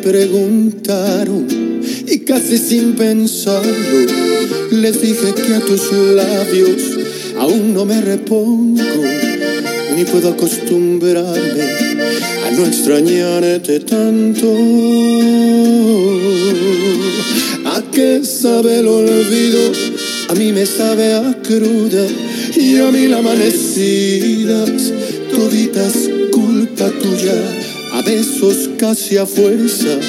Preguntaron y casi sin pensarlo les dije que a tus labios aún no me repongo ni puedo acostumbrarme a no extrañarte tanto. ¿A qué sabe el olvido? A mí me sabe a cruda y a mil amanecidas toditas culpa tuya, a besos casi a fuerza,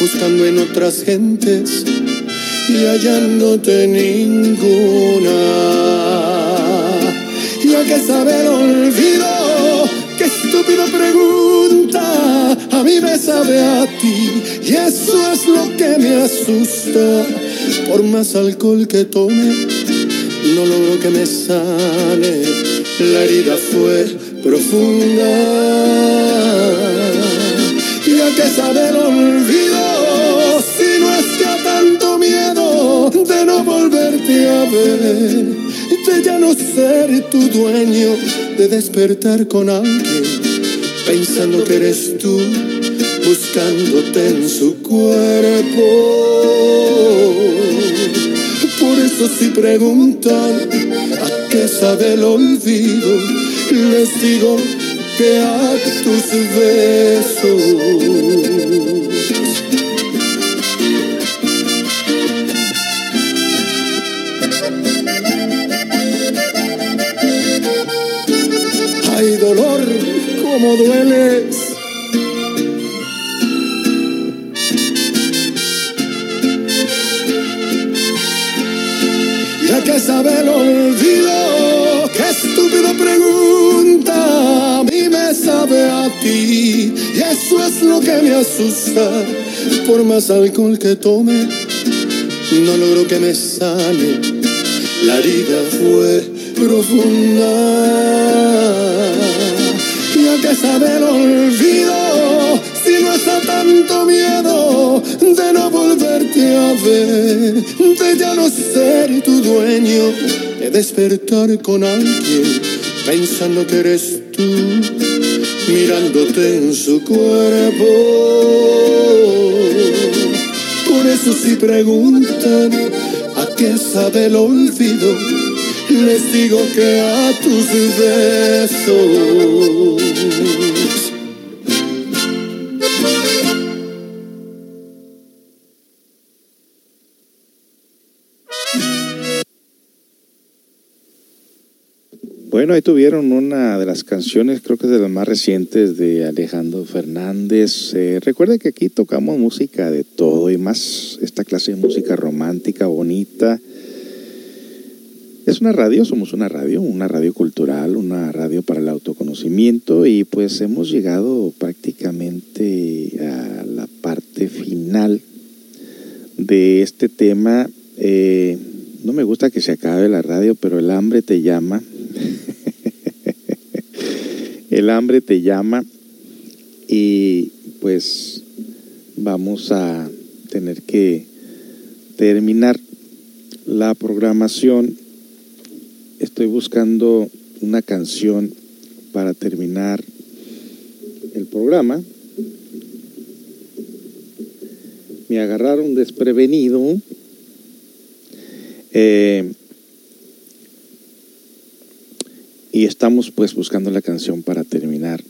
buscando en otras gentes y hallándote ninguna. ¿Y a qué sabe el olvido? ¡Qué estúpida pregunta! A mí me sabe a ti y eso es lo que me asusta. Por más alcohol que tome, no logro que me sane. La herida fue profunda. ¿Y a qué sabe el olvido? Si no es que a tanto miedo de no volverte a ver, de ya no ser tu dueño, de despertar con alguien, pensando que eres tú, buscándote en su cuerpo. Por eso si preguntan a qué sabe el olvido, les digo que a tus besos. Ay, dolor, cómo dueles. Ya que sabe el a y eso es lo que me asusta. Por más alcohol que tome, no logro que me sane. La herida fue profunda. Ya que sabe el olvido, si no está tanto miedo de no volverte a ver, de ya no ser tu dueño, de despertar con alguien pensando que eres tú, mirándote en su cuerpo. Por eso si preguntan a ¿A qué sabe el olvido? Les digo que a tus besos. Bueno, ahí tuvieron una de las canciones, creo que es de las más recientes de Alejandro Fernández. Eh, recuerden que aquí tocamos música de todo y más, esta clase de música romántica, bonita. Es una radio, somos una radio, una radio cultural, una radio para el autoconocimiento y pues hemos llegado prácticamente a la parte final de este tema. Eh, no me gusta que se acabe la radio, pero el hambre te llama. el hambre te llama y pues vamos a tener que terminar la programación. Estoy buscando una canción para terminar el programa. Me agarraron desprevenido. Eh, y estamos pues buscando la canción para terminar.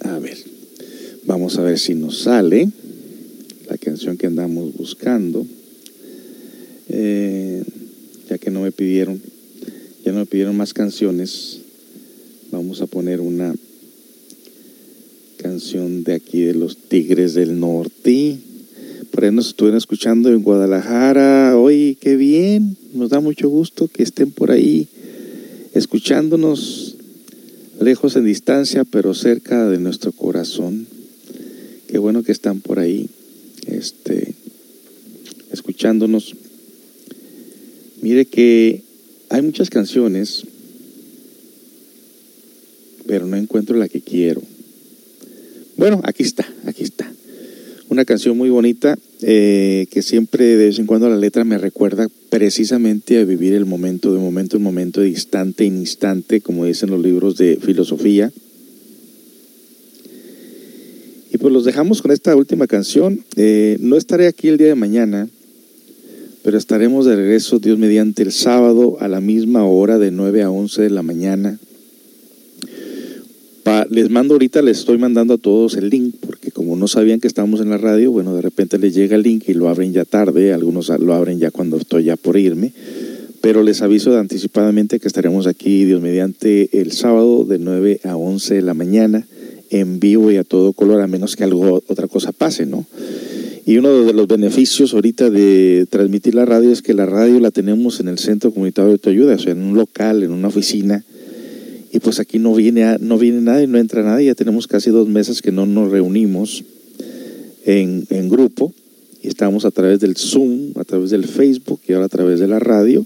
A ver, vamos a ver si nos sale la canción que andamos buscando. Eh, ya que no me pidieron, ya no me pidieron más canciones, vamos a poner una canción de aquí de los Tigres del Norte. Por ahí nos estuvieron escuchando en Guadalajara. Oye, qué bien. Nos da mucho gusto que estén por ahí escuchándonos lejos en distancia, pero cerca de nuestro corazón. Qué bueno que están por ahí este, escuchándonos. Mire que hay muchas canciones, pero no encuentro la que quiero. Bueno, aquí está, aquí está. Una canción muy bonita eh, que siempre de vez en cuando la letra me recuerda precisamente a vivir el momento de momento en momento, de instante en instante, como dicen los libros de filosofía. Y pues los dejamos con esta última canción. Eh, no estaré aquí el día de mañana, pero estaremos de regreso, Dios mediante, el sábado a la misma hora de 9 a 11 de la mañana. Les mando ahorita, les estoy mandando a todos el link, porque como no sabían que estábamos en la radio, bueno, de repente les llega el link y lo abren ya tarde, algunos lo abren ya cuando estoy ya por irme, pero les aviso anticipadamente que estaremos aquí, Dios mediante, el sábado de 9 a 11 de la mañana, en vivo y a todo color, a menos que algo, otra cosa pase, ¿no? Y uno de los beneficios ahorita de transmitir la radio es que la radio la tenemos en el Centro Comunitario de Autoayuda, o sea, en un local, en una oficina, y pues aquí no viene, a- no viene nadie, no entra nadie, ya tenemos casi dos meses que no nos reunimos en, grupo, y estamos a través del Zoom, a través del Facebook y ahora a través de la radio,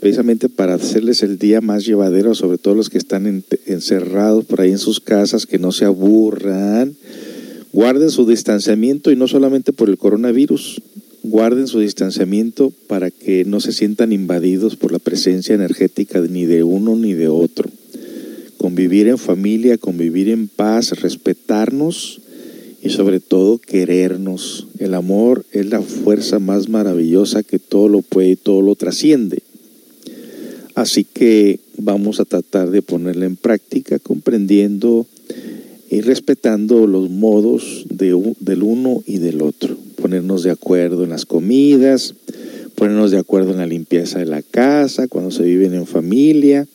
precisamente para hacerles el día más llevadero, sobre todo los que están en- encerrados por ahí en sus casas, que no se aburran, guarden su distanciamiento y no solamente por el coronavirus, guarden su distanciamiento para que no se sientan invadidos por la presencia energética ni de uno ni de otro. Convivir en familia, convivir en paz, respetarnos y sobre todo querernos. El amor es la fuerza más maravillosa que todo lo puede y todo lo trasciende. Así que vamos a tratar de ponerla en práctica comprendiendo y respetando los modos de del uno y del otro. Ponernos de acuerdo en las comidas, ponernos de acuerdo en la limpieza de la casa, cuando se viven en familia,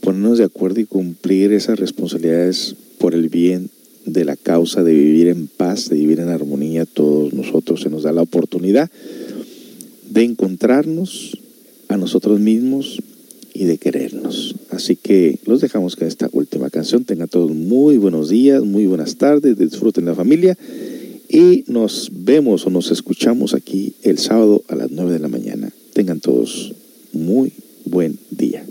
ponernos de acuerdo y cumplir esas responsabilidades por el bien de la causa de vivir en paz, de vivir en armonía. Todos nosotros se nos da la oportunidad de encontrarnos a nosotros mismos y de querernos. Así que los dejamos con esta última canción. Tengan todos muy buenos días, muy buenas tardes, disfruten la familia y nos vemos o nos escuchamos aquí el sábado a las 9 de la mañana. Tengan todos muy buen día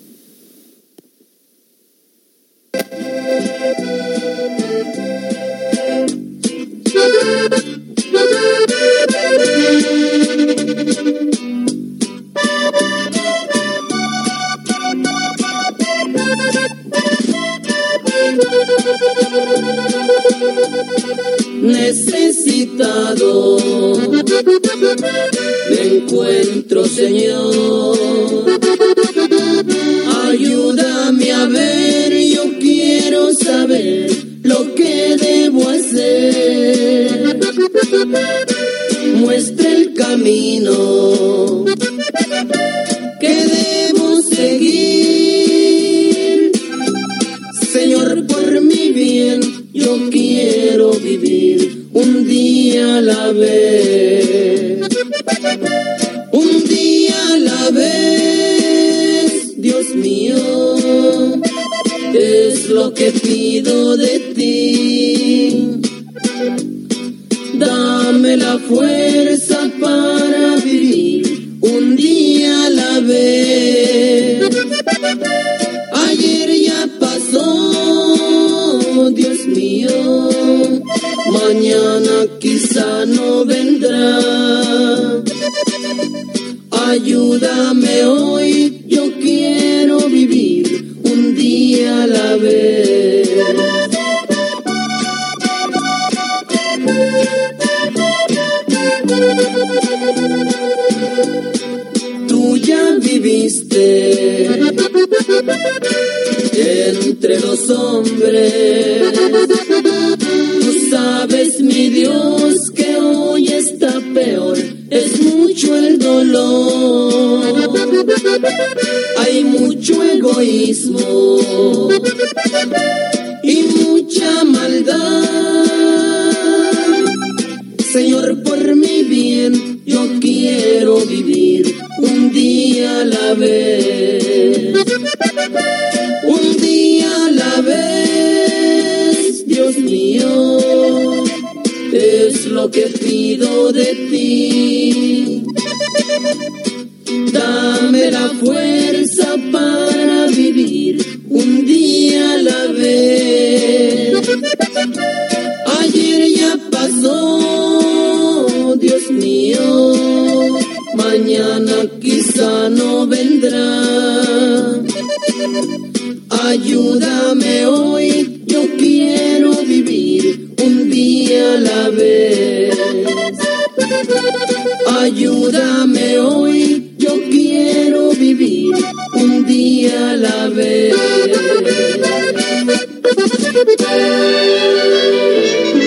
necesitado. Me encuentro, Señor. Ayúdame a ver quiero saber lo que debo hacer. Muestra el camino que debo seguir. Señor, por mi bien, yo quiero vivir un día a la vez. Un día a la vez, Dios mío, es lo que pido de ti. Dame la fuerza para vivir un día a la vez. Ayer ya pasó, Dios mío, mañana quizá no vendrá. Ayúdame hoy, Tú ya viviste entre los hombres. Tú sabes, mi Dios, que hoy está peor. Y mucha maldad. Señor, por mi bien, yo quiero vivir un día a la vez. Un día a la vez, Dios mío, es lo que pido de ti.